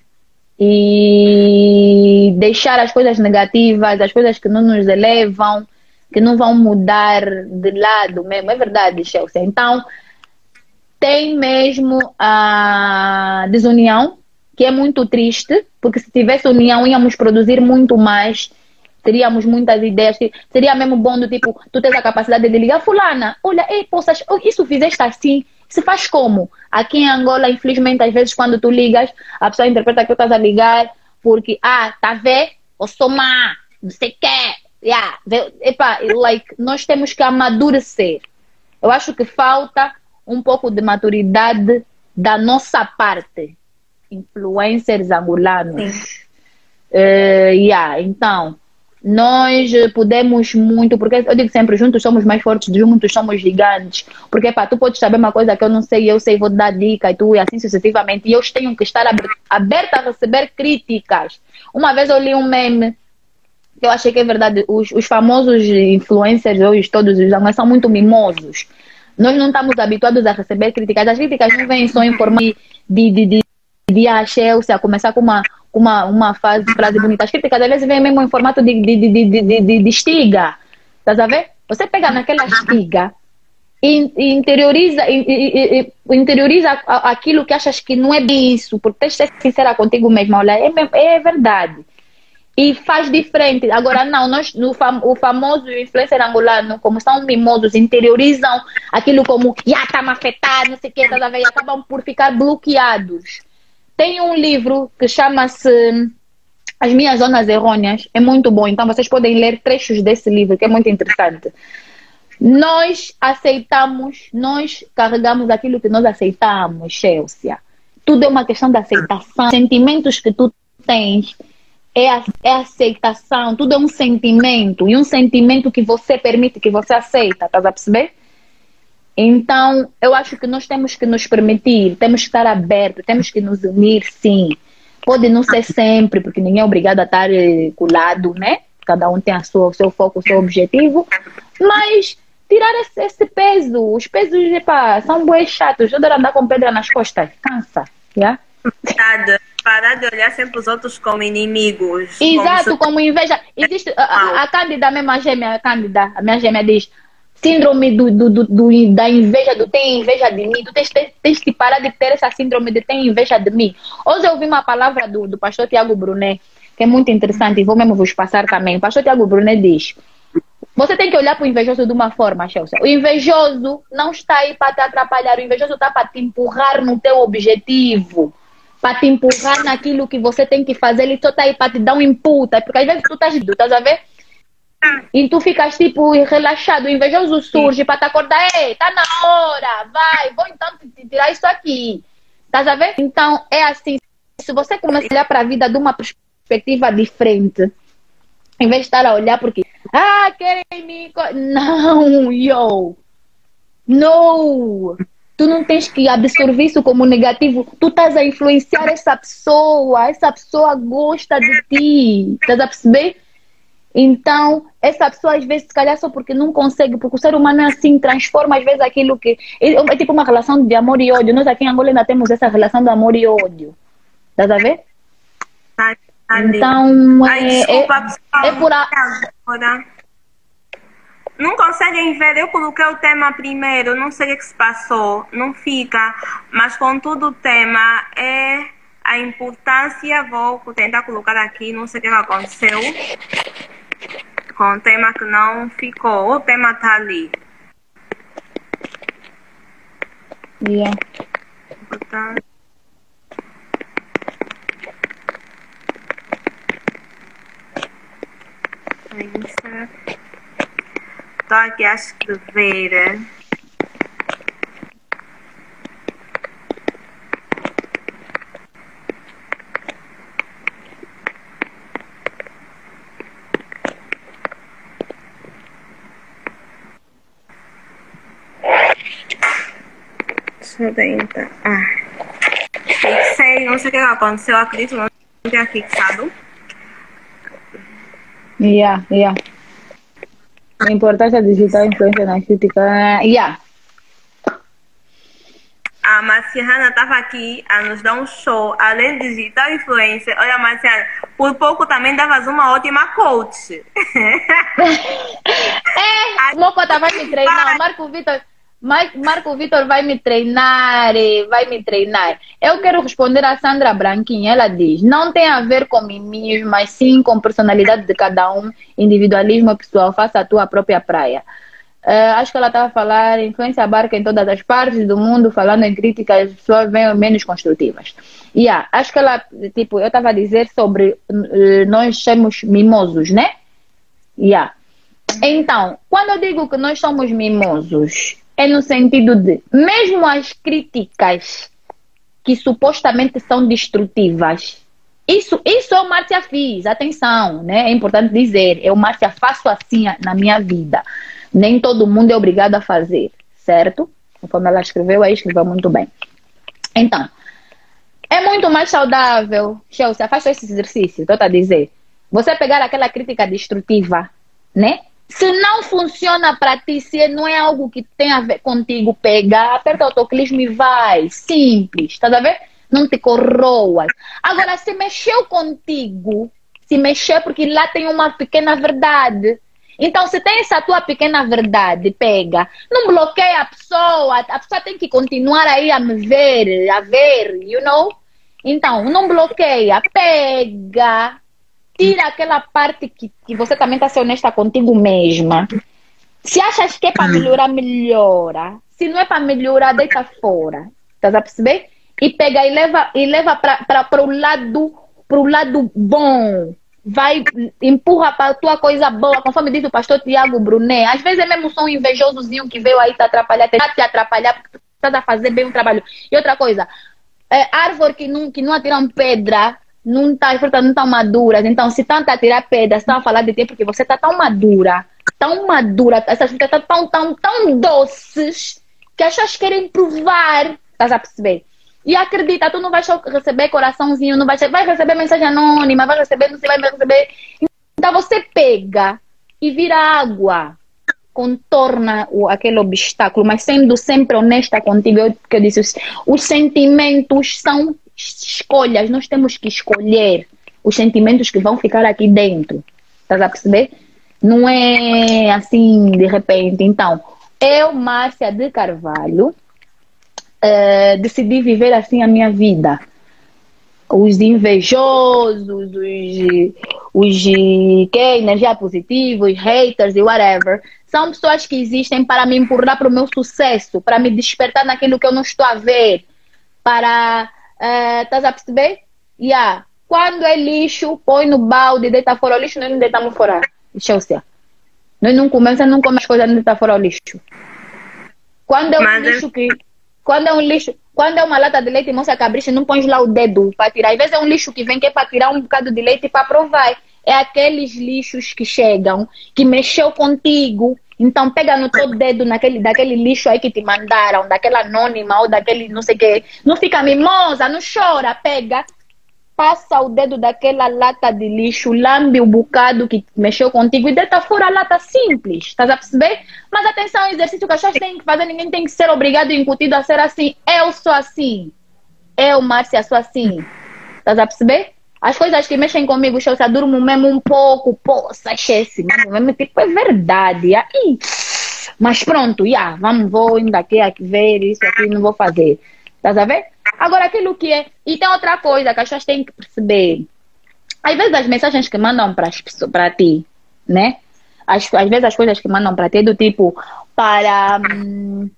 E deixar as coisas negativas, as coisas que não nos elevam, que não vão mudar de lado mesmo. É verdade, Chelsea. Então, tem mesmo a desunião, que é muito triste, porque se tivesse união íamos produzir muito mais, teríamos muitas ideias, seria mesmo bom do tipo, tu tens a capacidade de ligar, fulana, olha, ei, poças, isso fizeste assim, se faz como? Aqui em Angola, infelizmente, às vezes quando tu ligas, a pessoa interpreta que tu estás a ligar porque, ah, tá vendo? Eu sou má, não sei o quê. Yeah. Epa, like, nós temos que amadurecer. Eu acho que falta um pouco de maturidade da nossa parte, influencers angolanos. Uh, yeah, então, nós podemos muito, porque eu digo sempre, juntos somos mais fortes, juntos somos gigantes. Porque, pá, tu podes saber uma coisa que eu não sei, eu sei, vou dar dica e tu, e assim sucessivamente. E eu tenho que estar aberta a receber críticas. Uma vez eu li um meme que eu achei que é verdade. Os, os famosos influencers, hoje, todos os são muito mimosos. Nós não estamos habituados a receber críticas. As críticas não vêm só em forma de, de, de, de, de a Chelsea a começar com uma uma, uma fase, frase bonita. As críticas às vezes vem mesmo em formato de, de, de, de, de, de estiga. Estás a ver? Você pega naquela estiga e, e interioriza, e, e, interioriza aquilo que achas que não é bem isso, porque tens de ser sincera contigo mesmo. Olha, é, é verdade. E faz diferente. Agora, não, nós, no fam, o famoso influencer angolano, como são mimosos, interiorizam aquilo como, já está me afetando, não sei o que, tá e acabam por ficar bloqueados. Tem um livro que chama-se As Minhas Zonas Errôneas. É muito bom. Então vocês podem ler trechos desse livro, que é muito interessante. Nós aceitamos, nós carregamos aquilo que nós aceitamos, Chelsea. Tudo é uma questão de aceitação. Sentimentos que tu tens é, a, é aceitação. Tudo é um sentimento. E um sentimento que você permite, que você aceita. Estás a perceber? Então, eu acho que nós temos que nos permitir, temos que estar abertos, temos que nos unir, sim. Pode não ser sempre, porque ninguém é obrigado a estar eh, colado, né? Cada um tem a sua, o seu foco, o seu objetivo. Mas tirar esse, esse peso. Os pesos, epa, são boas chatos. Eu andar com pedra nas costas. Cansa. Yeah? Nada. Parar de olhar sempre os outros como inimigos. Exato, como, se... como inveja. Existe a, a, a Cândida, a mesma gêmea, a Cândida, a minha gêmea diz síndrome do, do, do, da inveja, do tem inveja de mim. Tu tens, tens, tens que parar de ter essa síndrome de tem inveja de mim. Hoje eu ouvi uma palavra do, do pastor Tiago Brunet, que é muito interessante, e vou mesmo vos passar também. O pastor Tiago Brunet diz: Você tem que olhar para o invejoso de uma forma, Chelsea. O invejoso não está aí para te atrapalhar, o invejoso está para te empurrar no teu objetivo. Para te empurrar naquilo que você tem que fazer, ele só está aí para te dar um input. Porque às vezes tu estás, estás a ver? E tu ficas tipo relaxado, o invejoso surge para te acordar, ei, tá na hora, vai, vou então te tirar isso aqui. Estás a ver? Então é assim, se você começar a olhar para a vida de uma perspectiva diferente, em vez de estar a olhar porque, ah, querem me. Não, yo! Não! Tu não tens que absorver isso como negativo. Tu estás a influenciar essa pessoa. Essa pessoa gosta de ti. Estás a perceber? Então, essa pessoa, às vezes, se calhar só porque não consegue, porque o ser humano é assim, transforma às vezes aquilo que. É, é tipo uma relação de amor e ódio. Nós aqui em Angola ainda temos essa relação de amor e ódio. Estás a ver? Ai, então, Ai, é, desculpa, é, é por a... Não conseguem ver, eu coloquei o tema primeiro, não sei o que se passou, não fica, mas contudo o tema é a importância, vou tentar colocar aqui, não sei o que aconteceu com o tema que não ficou. O tema tá ali. Yeah. Portanto, Estou aqui a escrever. 70. Ah. Fixei, não sei o que aconteceu, acredito, não tenha fixado. Yeah, yeah. A importância digital influência na crítica. Yeah. A Marciana estava aqui a nos dar um show, além de digital influencer. Olha, Marciana, por pouco também davas uma ótima coach. é, Moco estava me treinando, Marco Vitor. Marco Vitor vai me treinar, vai me treinar. Eu quero responder a Sandra Branquinha. Ela diz: não tem a ver com mim, mas sim com personalidade de cada um, individualismo pessoal. Faça a tua própria praia. Uh, acho que ela estava a falar influência abarca em todas as partes do mundo, falando em críticas, pessoas vêm menos construtivas. E yeah, acho que ela, tipo, eu estava a dizer sobre uh, nós somos mimosos, né? Yeah. Então, quando eu digo que nós somos mimosos, é no sentido de, mesmo as críticas que supostamente são destrutivas, isso, isso eu, Márcia, fiz, atenção, né? É importante dizer, eu, Márcia, faço assim na minha vida nem todo mundo é obrigado a fazer, certo? Conforme ela escreveu, aí escreveu muito bem. Então, é muito mais saudável, Chelsea, faz esse exercício, estou a dizer. Você pegar aquela crítica destrutiva, né? Se não funciona para ti, se não é algo que tem a ver contigo, pega, aperta o autoclismo e vai. Simples, estás a ver? Não te corroas. Agora, se mexeu contigo, se mexer porque lá tem uma pequena verdade, então, se tem essa tua pequena verdade, pega. Não bloqueia a pessoa. A pessoa tem que continuar aí a me ver, a ver, you know? Então, não bloqueia. Pega. Tira aquela parte que, que você também está sendo honesta contigo mesma. Se achas que é para melhorar, melhora. Se não é para melhorar, deita fora. Estás a perceber? E pega e leva, e leva para o lado, lado bom vai, empurra para a tua coisa boa, conforme diz o pastor Tiago Brunet. Às vezes é mesmo só um invejosozinho que veio aí te atrapalhar, tentar te atrapalhar, porque tu estás a fazer bem o trabalho. E outra coisa, é, árvore que não, que não atiram pedra, não tá, as frutas não estão maduras. Então, se tanto a tirar pedra, estão a falar de ti porque você está tão madura, tão madura, essas frutas estão tão, tão, tão doces, que as pessoas querem provar. Estás a perceber? E acredita, tu não vai receber coraçãozinho, não vai, vai receber mensagem anônima, vai receber, não sei, vai receber. Então você pega e vira água, contorna o, aquele obstáculo, mas sendo sempre honesta contigo, eu, que eu disse, os, os sentimentos são escolhas, nós temos que escolher os sentimentos que vão ficar aqui dentro. Estás a perceber? Não é assim de repente. Então, eu, Márcia de Carvalho, é, decidi viver assim a minha vida. Os invejosos, os, os que energia positiva, os haters e whatever, são pessoas que existem para me empurrar para o meu sucesso, para me despertar naquilo que eu não estou a ver, para. Uh, estás a perceber? Yeah. Quando é lixo, põe no balde, deita fora o lixo, nós não deitamos fora. Chelsea. Nós não comemos, não comemos as coisas, não deita fora o lixo. Quando é um lixo que quando é um lixo, quando é uma lata de leite moça cabricha, não põe lá o dedo para tirar. Às vezes é um lixo que vem que é para tirar um bocado de leite para provar. É aqueles lixos que chegam, que mexeu contigo. Então pega no teu dedo naquele, daquele lixo aí que te mandaram, daquela anônima ou daquele não sei o que. Não fica mimosa, não chora, pega passa o dedo daquela lata de lixo, lambe o bocado que mexeu contigo e deita fora a lata simples. Estás a perceber? Mas atenção, é um exercício que as pessoas têm que fazer, ninguém tem que ser obrigado e incutido a ser assim. Eu sou assim. Eu, Márcia, sou assim. Estás a perceber? As coisas que mexem comigo, eu já durmo mesmo um pouco, poça, esquece, mesmo, tipo, é verdade. Aí, mas pronto, já, vamos, vou indo aqui, aqui ver isso aqui, não vou fazer. Estás a ver? Agora, aquilo que é. E tem outra coisa que as pessoas têm que perceber. Às vezes, as mensagens que mandam para ti, né? Às, às vezes, as coisas que mandam para ti é do tipo para. Hum,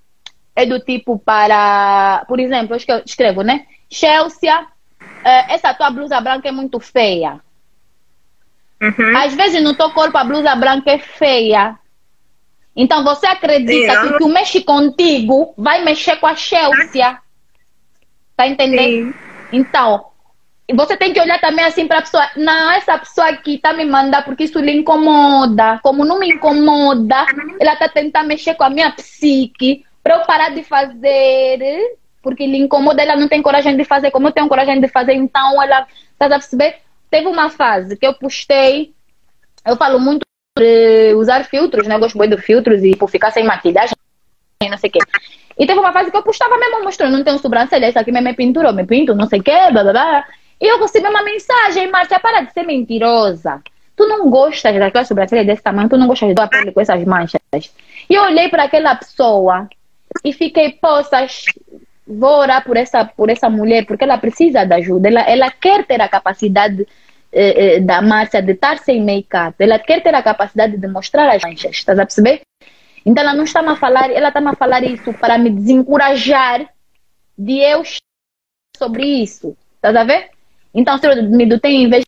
é do tipo para. Por exemplo, eu escrevo, né? Chelsea, essa tua blusa branca é muito feia. Uhum. Às vezes, no teu corpo, a blusa branca é feia. Então, você acredita Sim, que o que mexe contigo vai mexer com a Chelsea. Tá entendendo? Sim. Então, você tem que olhar também assim para a pessoa. Não, essa pessoa aqui tá me mandando porque isso lhe incomoda. Como não me incomoda, ela tá tentando mexer com a minha psique para eu parar de fazer. Porque lhe incomoda, ela não tem coragem de fazer, como eu tenho coragem de fazer, então ela, tá a perceber? Teve uma fase que eu postei, eu falo muito de usar filtros, né? Eu gosto muito de filtros e por ficar sem maquilhagem, não sei o quê. E teve uma fase que eu postava mesmo mostrando, não tenho sobrancelha, essa aqui mesmo é pintura, eu me pinto, não sei o quê, blá blá blá. E eu recebi uma mensagem, Márcia, para de ser mentirosa. Tu não gostas daquela sobrancelha desse tamanho, tu não gostas da pele com essas manchas. E eu olhei para aquela pessoa e fiquei, poças, vou orar por essa, por essa mulher, porque ela precisa de ajuda. Ela, ela quer ter a capacidade eh, eh da Márcia de estar sem make-up. Ela quer ter a capacidade de mostrar as manchas. Estás a perceber? Então ela não está a falar, ela está a falar isso para me desencorajar de eu sobre isso. Estás a ver? Então, se me tem inveja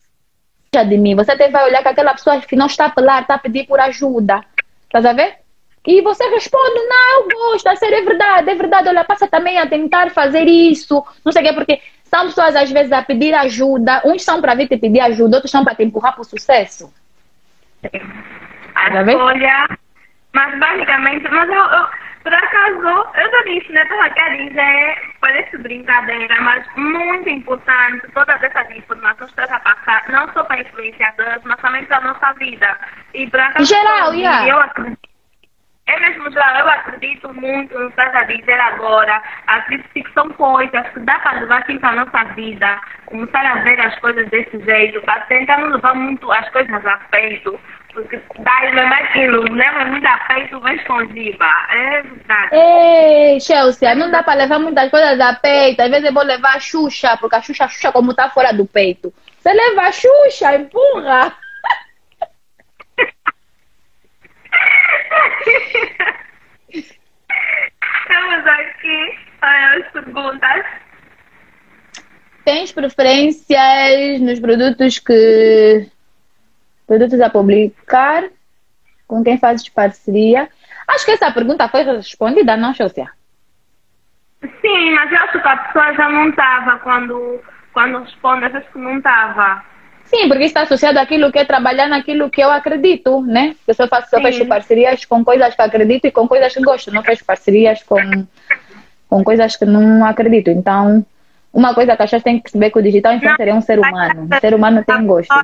de mim, você até vai olhar que aquela pessoa que não está a apelar, está a pedir por ajuda. Estás a ver? E você responde, não, eu gosto, a ser é verdade, é verdade, olha, passa também a tentar fazer isso, não sei o quê, porque são pessoas às vezes a pedir ajuda, uns são para vir te pedir ajuda, outros são para te empurrar para o sucesso. A escolha, mas basicamente, mas eu, eu por acaso, eu já disse, né? Estava a dizer, parece brincadeira, mas muito importante todas essas informações que está a passar, não só para influenciadores, mas também para a nossa vida. E acaso, geral, yeah. eu acredito. É mesmo, geral, eu acredito muito no que a dizer agora. Acredito que são coisas que dá para levar assim para a nossa vida. Começar a ver as coisas desse jeito, para tentar não levar muito as coisas a peito. Porque dá mesmo aquilo, leva muito a peito, vem escondiva. É verdade. Ei, Chelsea, não dá para levar muitas coisas a peito. Às vezes eu vou levar a Xuxa, porque a Xuxa, a Xuxa como está fora do peito. Você leva a Xuxa, empurra. Estamos aqui as perguntas. Tens preferências nos produtos que produtos a publicar, com quem fazes parceria. Acho que essa pergunta foi respondida, não, Chelsea? Sim, mas eu acho que a pessoa já não estava quando, quando responde, acho que não estava. Sim, porque está associado àquilo que é trabalhar naquilo que eu acredito, né? Eu só, faço, só fecho parcerias com coisas que acredito e com coisas que gosto, não fecho parcerias com, com coisas que não acredito. Então, uma coisa que a gente tem que perceber que o digital influencer é um ser humano. O ser humano tem gostos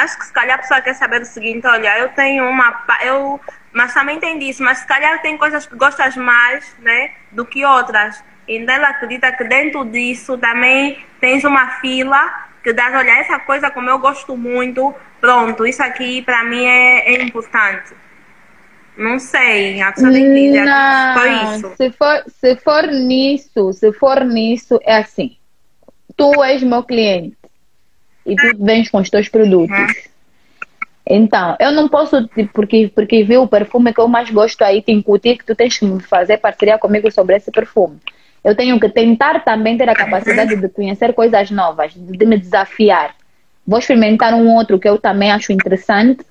acho que se calhar a pessoa quer saber o seguinte, olha, eu tenho uma. Eu, mas também tem disso, mas se calhar tem coisas que gostas mais né, do que outras. Então ela acredita que dentro disso também tens uma fila que dás, olha, essa coisa como eu gosto muito, pronto, isso aqui para mim é, é, importante. Não sei, a dizer não, isso. Se for, se for nisso, se for nisso, é assim. Tu és meu cliente e tu vens com os teus produtos. Então, eu não posso, porque, porque vi o perfume que eu mais gosto aí, te incutir que tu tens que fazer parceria comigo sobre esse perfume. Eu tenho que tentar também ter a capacidade de conhecer coisas novas, de me desafiar. Vou experimentar um outro que eu também acho interessante,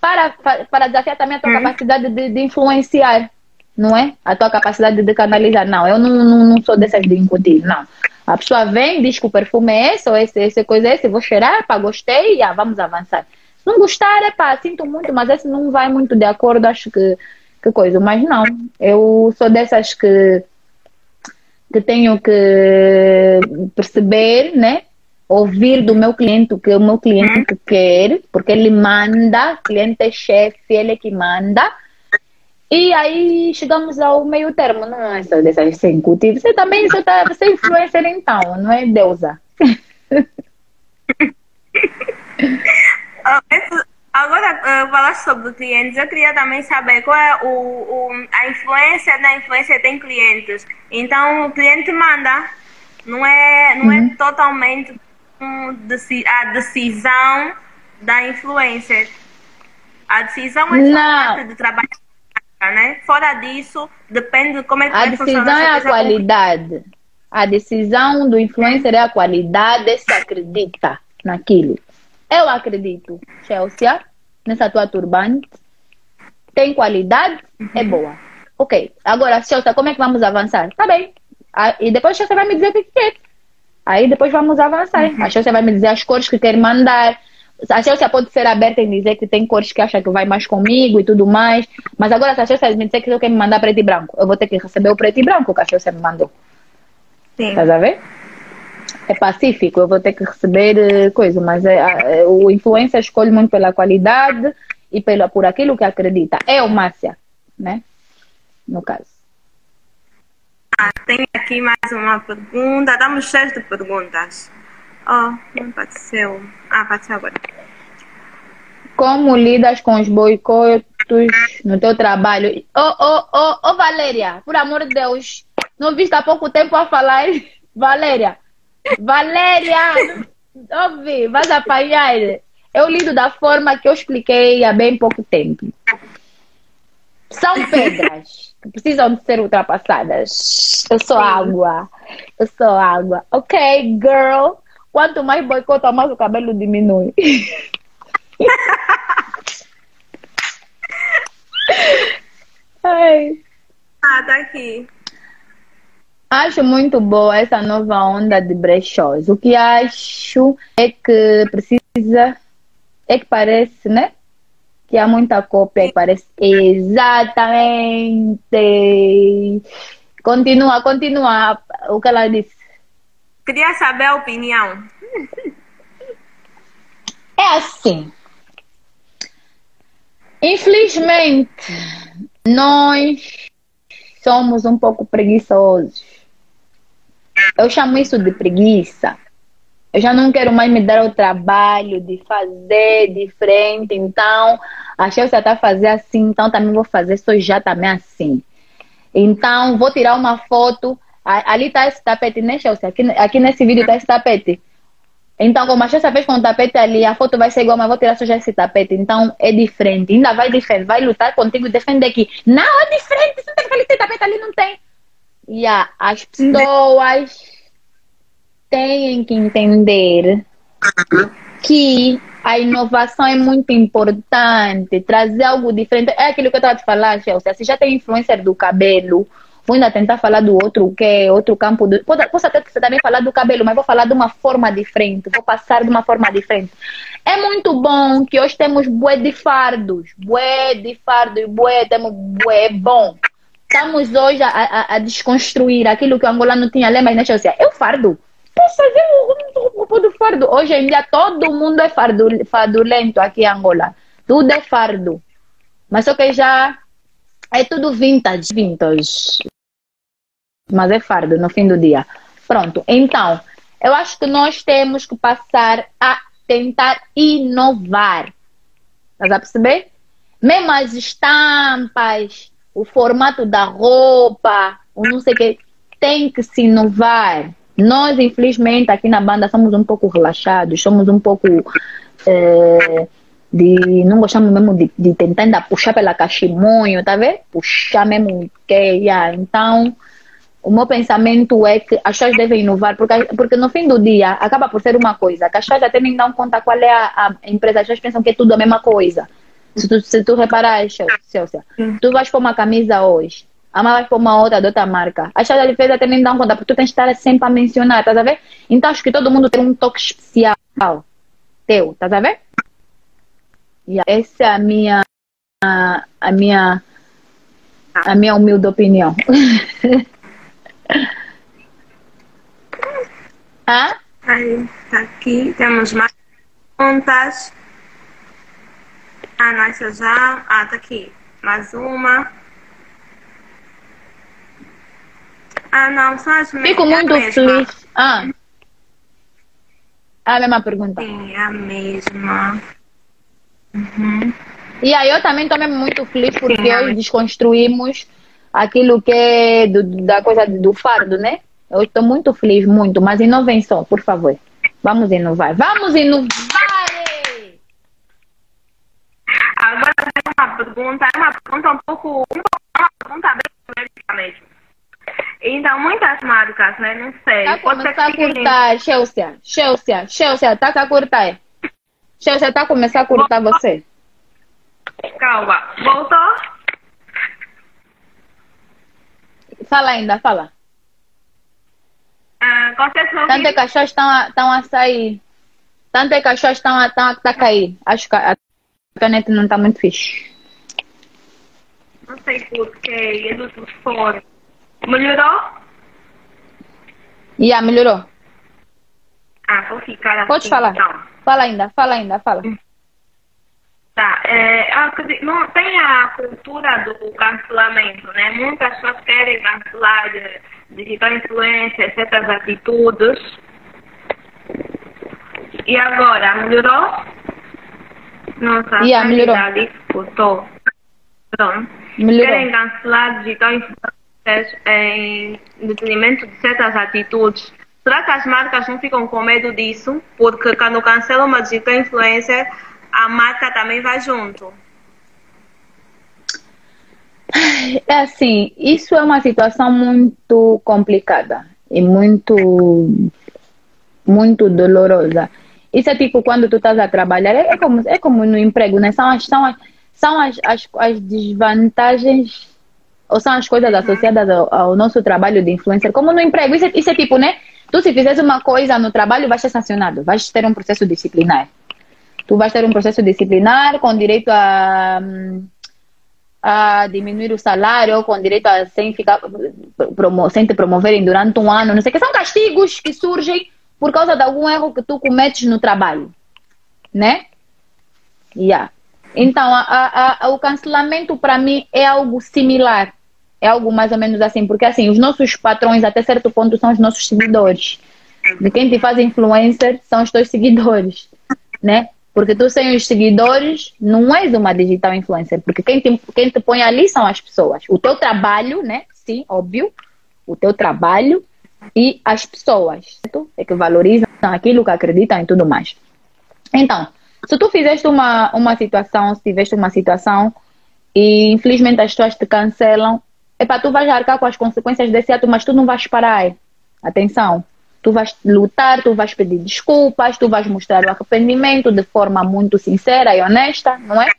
para, para desafiar também a tua uhum. capacidade de, de, influenciar, não é? A tua capacidade de canalizar. Não, eu não, não, não sou dessas de incutir, não. A pessoa vem, diz que o perfume é esse, ou esse, esse coisa é esse, vou cheirar, pá, gostei, e ah, vamos avançar. Se não gostar, é pá, sinto muito, mas esse não vai muito de acordo, acho que, que coisa. Mas não, eu sou dessas que, que tenho que perceber, né? Ouvir do meu cliente o que o meu cliente quer, porque ele manda, o cliente é chefe, ele é que manda e aí chegamos ao meio termo, não é só dessas sem cultivo. Você também você, tá, você é influencer então, não é deusa. Agora, uh, falaste sobre clientes, eu queria também saber qual é o, o, a influência da influência tem clientes. Então, o cliente manda, não é, não é uhum. é totalmente a decisão da influência. A decisão é só de trabalho né? Fora disso, depende de como é que A decisão é a qualidade. A decisão do influencer é a qualidade, se acredita naquilo. Eu acredito, Chelsea, nessa tua turbante, tem qualidade, é boa. Ok, agora, Chelsea, como é que vamos avançar? Tá bem. E depois Chelsea vai me dizer o que quer. Aí depois vamos avançar. Uhum. A Chelsea vai me dizer as cores que quer mandar, a Chelsea pode ser aberta em dizer que tem cores que acha que vai mais comigo e tudo mais. Mas agora, se a Chelsea me disser que eu quero me mandar preto e branco, eu vou ter que receber o preto e branco que a Chelsea me mandou. Sim. Estás a ver? É pacífico, eu vou ter que receber eh, coisa, mas é, é, o influencer escolhe muito pela qualidade e pela, por aquilo que acredita. É o Márcia, né? No caso. Ah, tem aqui mais uma pergunta. Estamos cheios de perguntas. Oh, não apareceu. Ah, apareceu agora. Como lidas com os boicotos no teu trabalho? Ô, ô, ô, ô, Valéria, por amor de Deus, não viste há pouco tempo a falar? Valéria, Valéria, ouve, vais apanhar. Eu lido da forma que eu expliquei há bem pouco tempo. São pedras que precisam de ser ultrapassadas. Eu sou água. Eu sou água. Ok, girl. Quanto mais boicota, mais o cabelo diminui. Ai. Ah, tá aqui. Acho muito boa essa nova onda de brechós. O que acho é que precisa, é que parece, né? Que há muita cópia e parece exatamente. Continua, continua o que ela disse. Queria saber a opinião. É assim. Infelizmente, nós somos um pouco preguiçosos. Eu chamo isso de preguiça. Eu já não quero mais me dar o trabalho de fazer de frente. Então, a Chelsea está fazer assim, então também vou fazer, sou já também assim. Então, vou tirar uma foto. Ali está esse tapete, né, Chelsea? Aqui, aqui nesse vídeo está esse tapete. Então, como a Chelsea fez com o tapete ali, a foto vai ser igual, mas vou tirar só já esse tapete. Então, é diferente. Ainda vai diferente. Vai lutar contigo e defender aqui. Não, é diferente. Você não tem aquele tapete ali, não tem. E yeah, as pessoas têm que entender que a inovação é muito importante, trazer algo diferente. É aquilo que eu estava te falando, Chelsea. Se já tem influencer do cabelo, vou ainda tentar falar do outro, que é outro campo. Do... Posso até também falar do cabelo, mas vou falar de uma forma diferente, vou passar de uma forma diferente. É muito bom que hoje temos bué de fardos, bué de fardos, bué, temos bué bom. Estamos hoje a, a, a desconstruir aquilo que o angolano tinha, lembra, né, Chelsea? Eu fardo posso fazer o grupo do fardo. Hoje em dia todo mundo é fardo, fardulento aqui em Angola. Tudo é fardo. Mas só que já é tudo vintage, vintage. Mas é fardo no fim do dia. Pronto. Então, eu acho que nós temos que passar a tentar inovar. Estás a perceber? Mesmo as estampas, o formato da roupa, o não sei o que, tem que se inovar. Nós, infelizmente, aqui na banda somos um pouco relaxados, somos um pouco. É, de, não gostamos mesmo de, de tentar ainda puxar pela cachimonho, tá vendo? Puxar mesmo que, yeah. Então, o meu pensamento é que as pessoas devem inovar, porque, porque no fim do dia acaba por ser uma coisa, que as pessoas até nem dão conta qual é a, a empresa, as pessoas pensam que é tudo a mesma coisa. Se tu, se tu reparar, Celso, tu vais pôr uma camisa hoje, amanhã vais pôr uma outra de outra marca. As pessoas às vezes até nem dão conta, porque tu tens que estar sempre a mencionar, estás a ver? Então acho que todo mundo tem um toque especial teu, estás a ver? Yeah. Essa é a minha, a, a minha, a minha humilde opinião. ah? Aí, tá aqui, temos mais perguntas. Ah, não, essa já. Ah, tá aqui. Mais uma. Ah, não, são as mesmas. Fico muito é feliz. Ah. A mesma pergunta. Sim, é a mesma. Uhum. E aí eu também estou muito feliz porque Sim, hoje desconstruímos aquilo que é do, da coisa do fardo, né? Eu estou muito feliz, muito, mas inovem só, por favor. Vamos inovar. Vamos inovar! Tem uma pergunta, é uma pergunta um pouco, uma pergunta bem médica mesmo. Então, muitas marcas, né? Não sei. Tá começar a cortar, Chelsea. Chelsea, Chelsea, tá a cortar. Chelsea, tá a começar a cortar você. Calma, voltou? Fala ainda, fala. Ah, consegue ouvir? Tanto que as estão a, a sair. Tanto é que as pessoas estão a, estão a, tá a cair. Acho que a internet não está muito fixe. Não sei porquê, é do telefone. Melhorou? Yeah, melhorou. Ah, vou ficar assim. Pode falar. Então. Fala ainda, fala ainda, fala. Tá, é, ah, não, tem a cultura do cancelamento, né? Muitas pessoas querem cancelar digital influência, certas atitudes. E agora, melhorou? Nossa, Yeah, a melhorou. qualidade cortou. Pronto. Melhorou. Querem cancelar digital influências em detrimento de certas atitudes. Será que as marcas não ficam com medo disso? Porque quando cancelam uma digital influencer, a marca também vai junto. É assim, isso é uma situação muito complicada e muito, muito dolorosa. Isso é tipo quando tu estás a trabalhar, é como, é como no emprego, né? São as, são as, são as, as, as desvantagens ou são as coisas associadas ao, ao nosso trabalho de influencer, como no emprego. Isso é, isso é tipo, né? Tu se fizeres uma coisa no trabalho, vais ser sancionado, vais ter um processo disciplinar. Tu vais ter um processo disciplinar com direito a, hum, a diminuir o salário, com direito a sem, ficar, promo, sem te promoverem durante um ano, não sei o que. São castigos que surgem por causa de algum erro que tu cometes no trabalho, né? Yeah. Então, a, a, a, o cancelamento para mim é algo similar. É algo mais ou menos assim, porque assim, os nossos patrões até certo ponto são os nossos seguidores. De quem te faz influencer são os teus seguidores, né? Porque tu sem os seguidores não és uma digital influencer, porque quem te, quem te põe ali são as pessoas. O teu trabalho, né? Sim, óbvio. O teu trabalho e as pessoas, certo? É que valorizam aquilo que acreditam e tudo mais. Então, se tu fizeste uma, uma situação, se tiveste uma situação e infelizmente as pessoas te cancelam, epá, tu vais arcar com as consequências desse ato, mas tu não vais parar. Atenção. Tu vais lutar, tu vais pedir desculpas, tu vais mostrar o arrependimento de forma muito sincera e honesta, não é?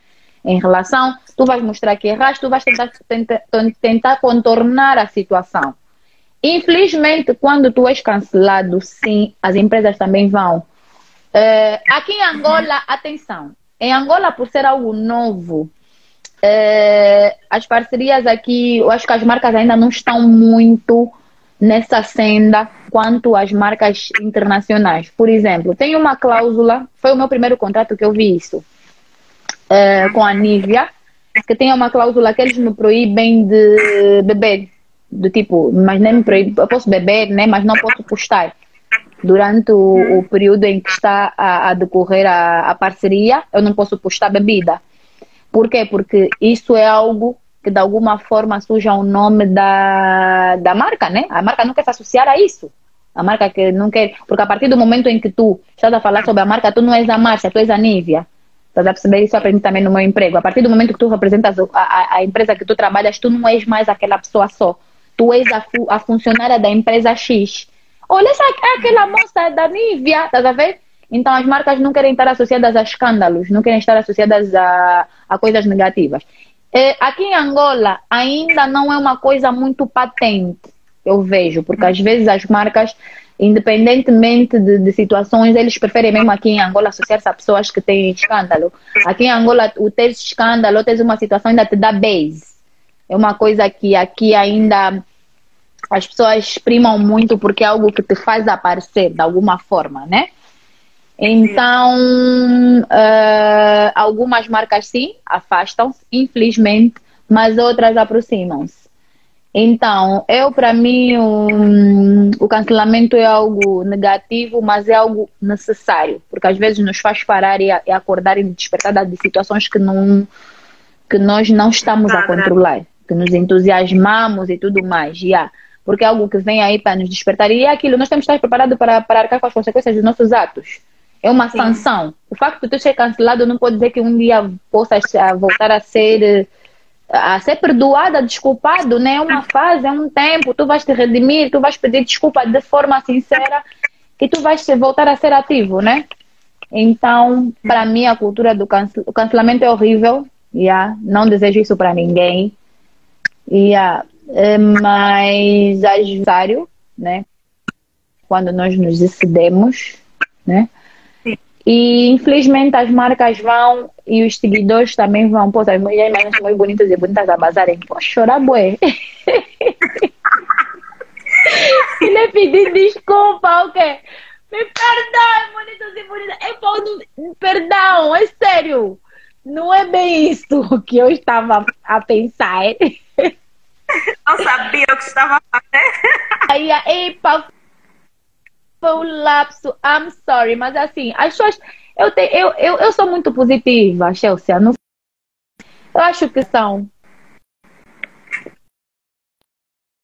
Em relação, tu vais mostrar que erraste, tu vais tentar, tentar, tentar contornar a situação. Infelizmente, quando tu és cancelado, sim, as empresas também vão. Uh, aqui em Angola, atenção, em Angola, por ser algo novo, uh, as parcerias aqui, eu acho que as marcas ainda não estão muito nessa senda quanto às marcas internacionais. Por exemplo, tem uma cláusula, foi o meu primeiro contrato que eu vi isso, uh, com a Nivea, que tem uma cláusula que eles me proíbem de beber, do tipo, mas nem me proíbem, eu posso beber, né, mas não posso postar. Durante o, o período em que está a, a decorrer a, a parceria, eu não posso postar bebida. Por quê? Porque isso é algo que de alguma forma suja o nome da, da marca, né? A marca não quer se associar a isso. A marca que não quer. Porque a partir do momento em que tu estás a falar sobre a marca, tu não és a Márcia, tu és a Nívia. Estás a perceber? Isso eu aprendi também no meu emprego. A partir do momento que tu representas a, a, a empresa que tu trabalhas, tu não és mais aquela pessoa só. Tu és a, a funcionária da empresa X. Olha, essa aquela moça da Nívia, estás a ver? Então as marcas não querem estar associadas a escândalos, não querem estar associadas a, a coisas negativas. É, aqui em Angola ainda não é uma coisa muito patente, eu vejo, porque às vezes as marcas, independentemente de, de situações, eles preferem mesmo aqui em Angola associar-se a pessoas que têm escândalo. Aqui em Angola, o ter escândalo, ou ter uma situação ainda te dá base. É uma coisa que aqui ainda as pessoas primam muito porque é algo que te faz aparecer de alguma forma, né? Então, uh, algumas marcas sim afastam-se, infelizmente, mas outras aproximam-se. Então, eu para mim um, o cancelamento é algo negativo, mas é algo necessário, porque às vezes nos faz parar e, e acordar e despertar de situações que não que nós não estamos a controlar, que nos entusiasmamos e tudo mais, yeah, porque é algo que vem aí para nos despertar e é aquilo, nós temos que estar preparados para, para arcar com as consequências dos nossos atos. É uma Sim. sanção. O facto de tu ser cancelado não pode dizer que um dia possas voltar a ser a ser perdoada, desculpado, né? É uma fase, é um tempo, tu vais te redimir, tu vais pedir desculpa de forma sincera e tu vais voltar a ser ativo, né? Então, para mim, a cultura do cancel... o cancelamento é horrível, yeah? não desejo isso para ninguém, yeah? É, mas é necessário, né? Quando nós nos decidimos, né? E infelizmente as marcas vão e os seguidores também vão. Pô, as mulheres mais muito bonitas e bonitas a bazarem. Pô, chorar, bué. Ele pedir desculpa, o quê? Me perdoe, bonitos e bonitas. É bom, perdão, é sério. Não é bem isso que eu estava a pensar. Não sabia o que estava a fazer. Aí, epa, foi lapso, I'm sorry, mas assim, as pessoas. Eu, te, eu, eu, eu sou muito positiva, Chelsea. Não, eu acho que são.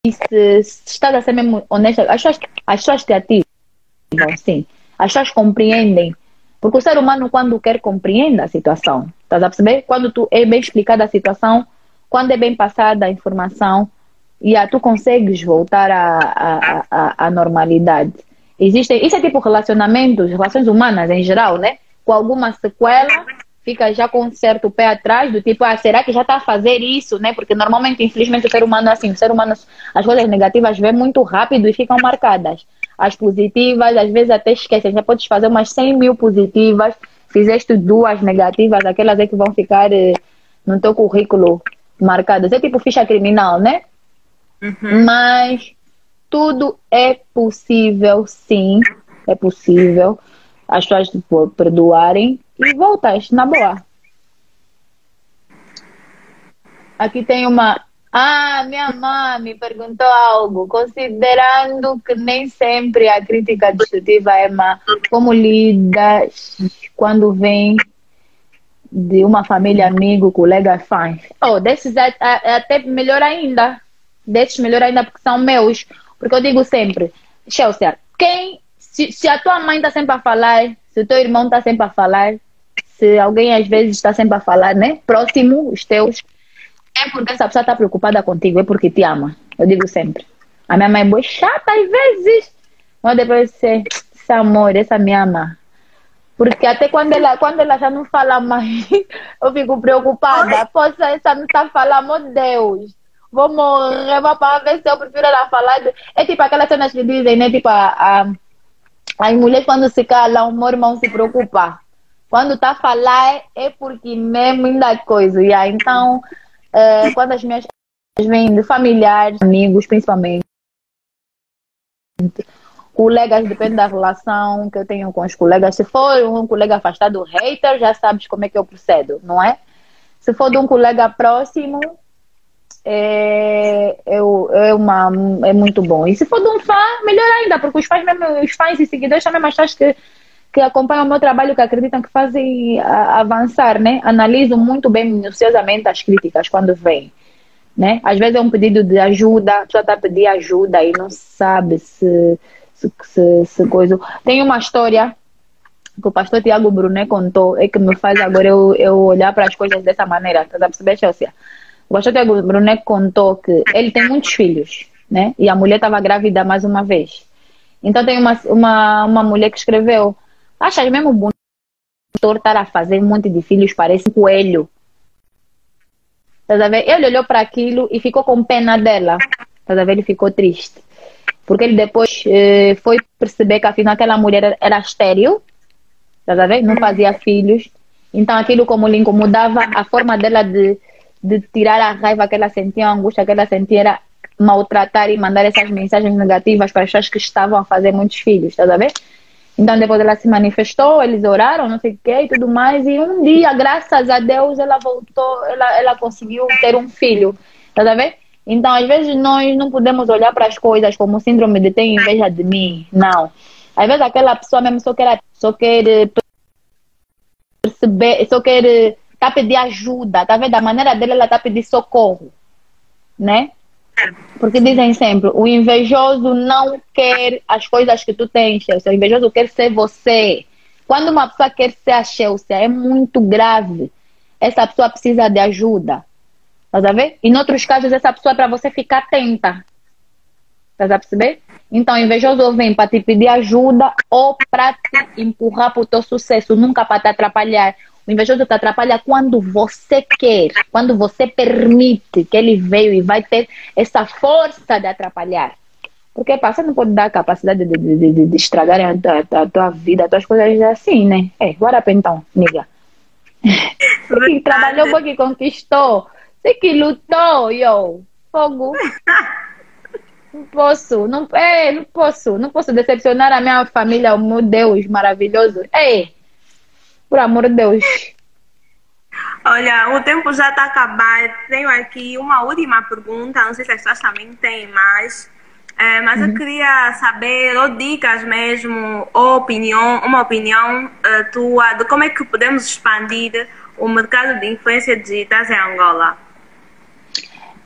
E se, se estás a ser mesmo honesta, as pessoas, as pessoas te ativam, sim. As pessoas compreendem. Porque o ser humano, quando quer, compreende a situação. Estás a perceber? Quando tu é bem explicada a situação, quando é bem passada a informação, yeah, tu consegues voltar à, normalidade. Existem, isso é tipo relacionamentos, relações humanas em geral, né? Com alguma sequela, fica já com um certo pé atrás, do tipo, ah, será que já está a fazer isso, né? Porque normalmente, infelizmente, o ser humano é assim, o ser humano, as coisas negativas vêm muito rápido e ficam marcadas. As positivas, às vezes até esquecem, já podes fazer umas 100 mil positivas, fizeste duas negativas, aquelas é que vão ficar eh, no teu currículo marcadas. É tipo ficha criminal, né? Uhum. Mas tudo é possível, sim, é possível. As pessoas tipo, perdoarem e voltas, na boa. Aqui tem uma. Ah, minha mãe me perguntou algo. Considerando que nem sempre a crítica destrutiva é má, como lidas quando vem de uma família, amigo, colega, fã? Oh, desses é, é, é até melhor ainda. Desses melhor ainda porque são meus. Porque eu digo sempre, Chelsea, quem, se, se a tua mãe está sempre a falar, se o teu irmão está sempre a falar, se alguém às vezes está sempre a falar, né? Próximo, os teus, é porque essa pessoa está preocupada contigo, é porque te ama. Eu digo sempre. A minha mãe é boa chata às vezes, mas depois você, esse amor, essa me ama. Porque até quando ela, quando ela já não fala mais, eu fico preocupada. Poxa, essa não está falando, meu Deus vou morrer, vou para ver se eu prefiro ela falar. É tipo aquelas cenas que dizem, né? Tipo, a, a, as mulheres quando se calam, o meu irmão se preocupa. Quando está a falar é porque mesmo ainda é coisa. Yeah. Então, é, quando as minhas vêm de familiares, amigos, principalmente, colegas, depende da relação que eu tenho com os colegas. Se for um colega afastado, hater, já sabes como é que eu procedo, não é? Se for de um colega próximo, é, é, é, uma, é muito bom. E se for de um fã, melhor ainda, porque os fãs, mesmo, os fãs e seguidores também fãs que, que acompanham o meu trabalho, que acreditam que fazem avançar, né? Analisam muito bem, minuciosamente as críticas quando vêm. Né? Às vezes é um pedido de ajuda, a pessoa está a pedir ajuda e não sabe se, se, se, coisa. Tem uma história que o pastor Tiago Brunet contou, é que me faz agora eu, eu olhar para as coisas dessa maneira, tá a perceber, Chelsea? Gostou que o Brunet contou que ele tem muitos filhos, né? E a mulher estava grávida mais uma vez. Então tem uma, uma, uma mulher que escreveu: Achas mesmo bonito estar a fazer um monte de filhos? Parece um coelho. Tá a ver? Ele olhou para aquilo e ficou com pena dela. Tá a ver? Ele ficou triste. Porque ele depois eh, foi perceber que afinal aquela mulher era estéril. Tá a ver? Não fazia filhos. Então aquilo como lhe incomodava, a forma dela de de tirar a raiva que ela sentia, a angústia que ela sentia, era maltratar e mandar essas mensagens negativas para as pessoas que estavam a fazer muitos filhos, tá a ver? Então depois ela se manifestou, eles oraram, não sei o que e tudo mais, e um dia, graças a Deus, ela voltou, ela, ela conseguiu ter um filho, tá a ver? Então, às vezes, nós não podemos olhar para as coisas como síndrome de ter inveja de mim, não. Às vezes, aquela pessoa mesmo só quer, só quer perceber, só quer tá pedir ajuda, tá vendo? Da maneira dele, ela tá pedir socorro, né? Porque dizem sempre, o invejoso não quer as coisas que tu tens, Chelsea. O invejoso quer ser você. Quando uma pessoa quer ser a Chelsea, é muito grave. Essa pessoa precisa de ajuda. Tá a ver? Em outros casos, essa pessoa é para você ficar atenta. Tá a perceber? Então, o invejoso vem para te pedir ajuda ou para te empurrar para o teu sucesso, nunca para te atrapalhar. O invejoso te atrapalha quando você quer, quando você permite que ele veio e vai ter essa força de atrapalhar. Porque você não pode dar a capacidade de, de, de, de estragar a, a, a, tua vida, as tuas coisas assim, né? É, bora então, nega. Trabalhou, você que conquistou, você que lutou, yo, fogo. Não posso, não, é, não posso, não posso decepcionar a minha família, o meu Deus maravilhoso. Ei, por amor de Deus. Olha, o tempo já está acabando. Tenho aqui uma última pergunta, não sei se as pessoas também têm mais. É, mas uhum. eu queria saber, ou dicas mesmo, ou opinião, uma opinião uh, tua de como é que podemos expandir o mercado de influência digitais em Angola.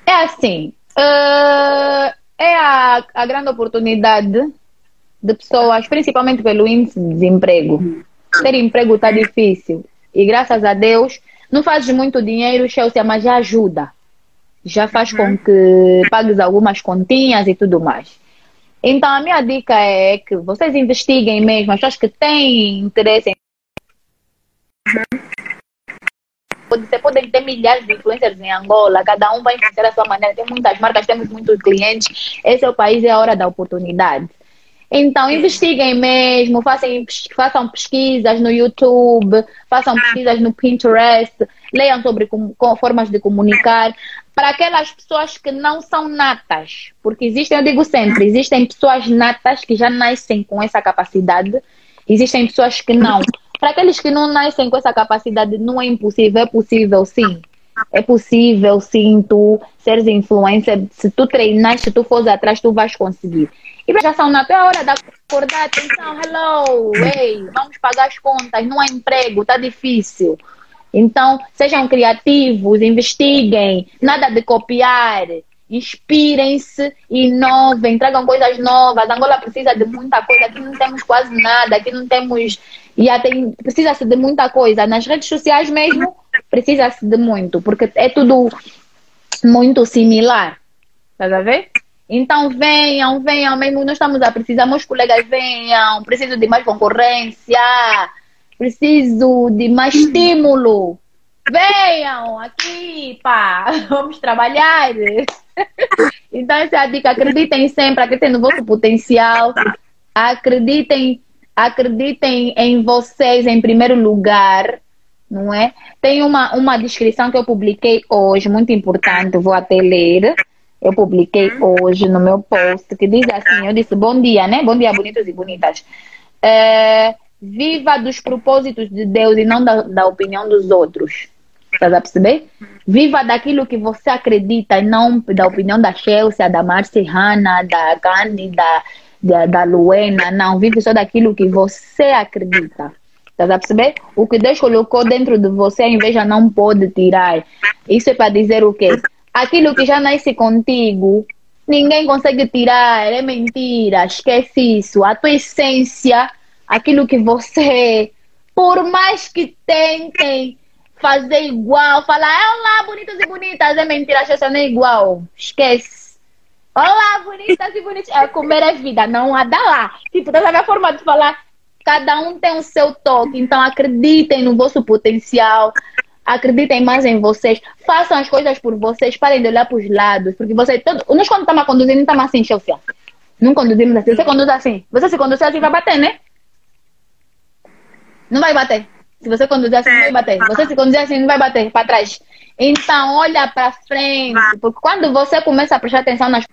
É assim, uh, é a, a grande oportunidade de pessoas, principalmente pelo índice de desemprego. Ter emprego está difícil. E graças a Deus, não fazes muito dinheiro, Chelsea, mas já ajuda. Já faz uhum. com que pagues algumas continhas e tudo mais. Então, a minha dica é que vocês investiguem mesmo, as pessoas que têm interesse em. Você pode ter milhares de influencers em Angola, cada um vai influenciar a sua maneira. Tem muitas marcas, temos muitos clientes. Esse é o país, é a hora da oportunidade. Então, investiguem mesmo, façam, façam pesquisas no YouTube, façam pesquisas no Pinterest, leiam sobre com, com formas de comunicar. Para aquelas pessoas que não são natas, porque existem, eu digo sempre, existem pessoas natas que já nascem com essa capacidade, existem pessoas que não. Para aqueles que não nascem com essa capacidade, não é impossível, é possível sim. É possível sim tu seres influencer. Se tu treinar, se tu fores atrás, tu vais conseguir. E já são na tua hora de acordar, atenção, hello, ei, vamos pagar as contas, não há emprego, tá difícil. Então, sejam criativos, investiguem, nada de copiar, inspirem-se, inovem, tragam coisas novas. Angola precisa de muita coisa, aqui não temos quase nada, aqui não temos. E tem, precisa-se de muita coisa. Nas redes sociais mesmo, precisa-se de muito, porque é tudo muito similar. Estás a ver? Então venham, venham mesmo, nós estamos a precisar, meus colegas venham, preciso de mais concorrência, preciso de mais estímulo. Venham aqui, pá, vamos trabalhar. Então, essa é a dica. Acreditem sempre, acreditem no vosso potencial. Acreditem, acreditem em vocês em primeiro lugar, não é? Tem uma, uma descrição que eu publiquei hoje, muito importante, vou até ler. Eu publiquei hoje no meu post que diz assim: eu disse bom dia, né? Bom dia, bonitos e bonitas. É, viva dos propósitos de Deus e não da, da opinião dos outros. Estás a perceber? Viva daquilo que você acredita e não da opinião da Chelsea, da Marciana, da Gandhi, da, da, da Luena. Não, vive só daquilo que você acredita. Estás a perceber? O que Deus colocou dentro de você, a inveja não pode tirar. Isso é para dizer o quê? Aquilo que já nasce contigo, ninguém consegue tirar, é mentira, esquece isso. A tua essência, aquilo que você é, por mais que tentem fazer igual, falar, olá, bonitos e bonitas, é mentira, a não é igual. Esquece. Olá, bonitas e bonitas. É, comer é vida, não há da lá. Tipo, dessa minha forma de falar, cada um tem o seu toque. Então acreditem no vosso potencial. Acreditem mais em vocês. Façam as coisas por vocês. Parem de olhar para os lados. Porque você. Todo, nós, quando estamos conduzindo, não estamos assim, Chelsea. Não conduzimos assim. Você conduz assim. Você se conduzir assim, vai bater, né? Não vai bater. Se você conduzir assim, não vai bater. Você se conduzir assim, não vai bater para trás. Então, olha para frente. Porque quando você começa a prestar atenção nas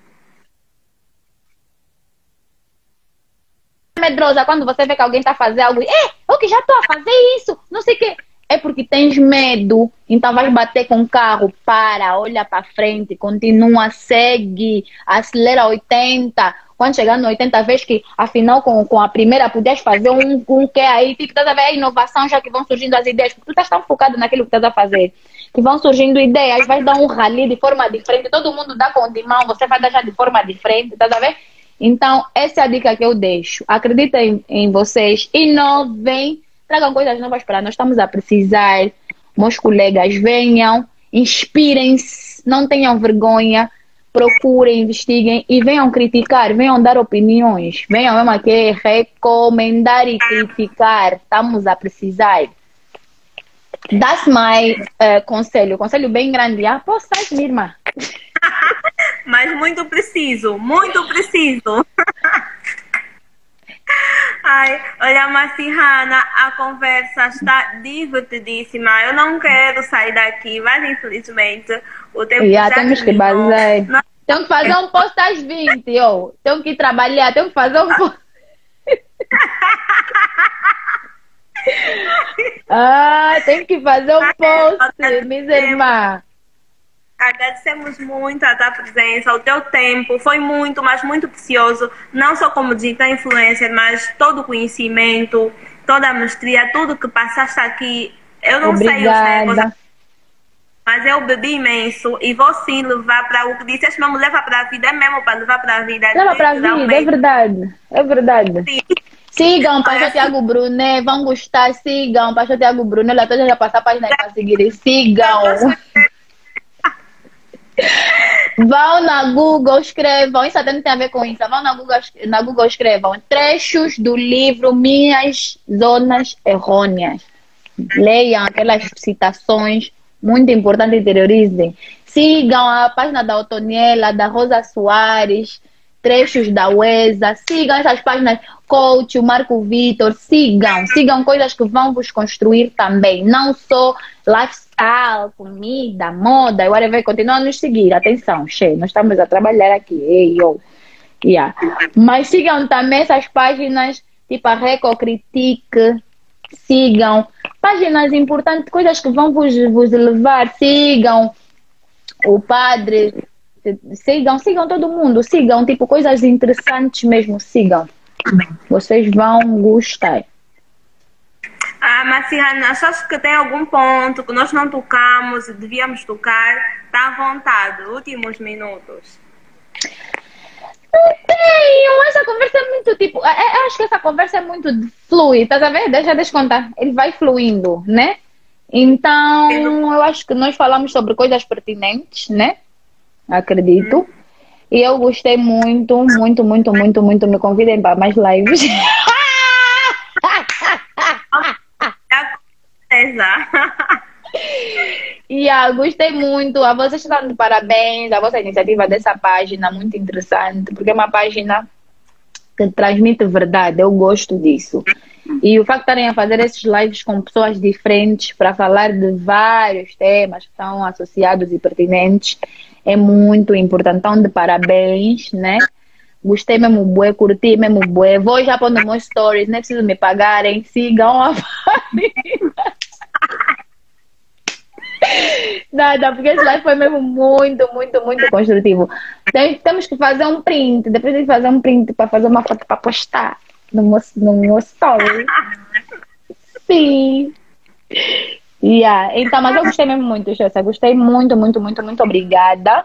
medrosa quando você vê que alguém está fazendo algo, é, eu que já estou a fazer isso, não sei o quê. É porque tens medo, então vais bater com o carro, para, olha para frente, continua, segue, acelera 80, quando chegar no 80, vez que afinal com, com a primeira pudeste fazer um, um que aí, tipo, estás a ver a inovação já que vão surgindo as ideias, porque tu estás tão focado naquilo que estás a fazer, que vão surgindo ideias, vais dar um rally de forma diferente, todo mundo dá com de mão, você vai dar já de forma diferente, estás a ver? Então, essa é a dica que eu deixo. Acreditem em vocês, inovem, tragam coisas novas para nós. Estamos a precisar. Meus colegas venham, inspirem-se, não tenham vergonha procurem, investiguem e venham criticar, venham dar opiniões, venham mesmo aqui recomendar e criticar. Estamos a precisar. That's my uh, conselho. Conselho bem grande. Ah, posso, minha irmã? Mas muito preciso, muito preciso. Ai, olha, Massihana, a conversa está divertidíssima. Eu não quero sair daqui, mas infelizmente o tempo Já já temos que fazer. Nós- Tenho que fazer um post às 20, ó. Tenho que trabalhar, tenho que fazer um post. ah, tenho que fazer um post, minha irmã. Agradecemos muito a tua presença, o teu tempo. Foi muito, mas muito precioso. Não só como digital influencer, mas todo o conhecimento, toda a mestria, tudo que passaste aqui. Eu não sei os Obrigada. mas eu bebi imenso e vou sim levar para o que disseste mesmo, leva para a vida, é mesmo para levar para a vida. Leva para a vida, é verdade. É verdade. Sim. Sigam o Pastor Tiago Brunet, vão gostar, sigam o Pastor Tiago Brunet, lá toda já passar a página para seguir. Sigam. Vão na Google, escrevam, isso até não tem a ver com isso. Vão na Google, na Google escrevam trechos do livro Minhas Zonas Errôneas. Leiam aquelas citações muito importantes, interiorizem. Sigam a página da Otoniela, da Rosa Soares, trechos da UESA. Sigam essas páginas, Coach, o Marco Vitor. Sigam, sigam coisas que vão vos construir também. Não só lifestyle, comida, moda, whatever. Continuam a nos seguir. Atenção, che, nós estamos a trabalhar aqui. Ei, yo. Yeah. Mas sigam também essas páginas, tipo a Reco Critique. Sigam páginas importantes, coisas que vão vos, vos levar. Sigam o padre. Sigam, sigam todo mundo. Sigam, tipo, coisas interessantes mesmo. Sigam. Vocês vão gostar. Ah, Massihana, achas que tem algum ponto que nós não tocamos e devíamos tocar? Está à vontade, últimos minutos. Tenho, essa conversa é muito tipo. é- é- Eu acho que essa conversa é muito de- flui, tá a ver? Deixa, deixa eu contar. Ele vai fluindo, né? Então, eu acho que nós falamos sobre coisas pertinentes, né? Acredito. E eu gostei muito, muito, muito, muito, muito. Me convidem para mais lives. Yeah, gostei muito. A vocês estão de parabéns. A vossa iniciativa dessa página, muito interessante, porque é uma página que transmite verdade. Eu gosto disso. E o facto de estarem a fazer esses lives com pessoas diferentes para falar de vários temas que estão associados e pertinentes é muito importante. Então, de parabéns, né? Gostei mesmo, bué, curti mesmo, bué. Vou já pôr nos meus stories, nem preciso me pagarem. Sigam a página. Nada, porque esse live foi mesmo muito, muito, muito construtivo. Tem- temos que fazer um print, depois de fazer um print para fazer uma foto para postar no meu, no meu story. Sim. Yeah. Então, mas eu gostei mesmo muito, Chessa. Gostei muito, muito, muito, muito obrigada.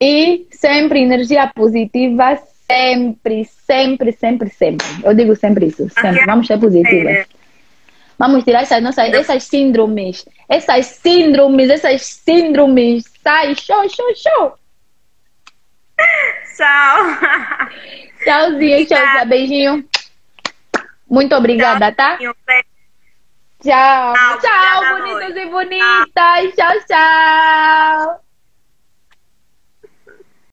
E sempre energia positiva, sempre, sempre, sempre, sempre. Eu digo sempre isso, sempre. Vamos ser positivas. Vamos tirar essas, nossas, essas síndromes. Essas síndromes, essas síndromes. Sai, show, show, show. Tchau. Tchauzinho, tchau, beijinho. Muito obrigada, tá? Tchau. Tchau, Tchau, bonitos amor. e bonitas. Tchau, tchau.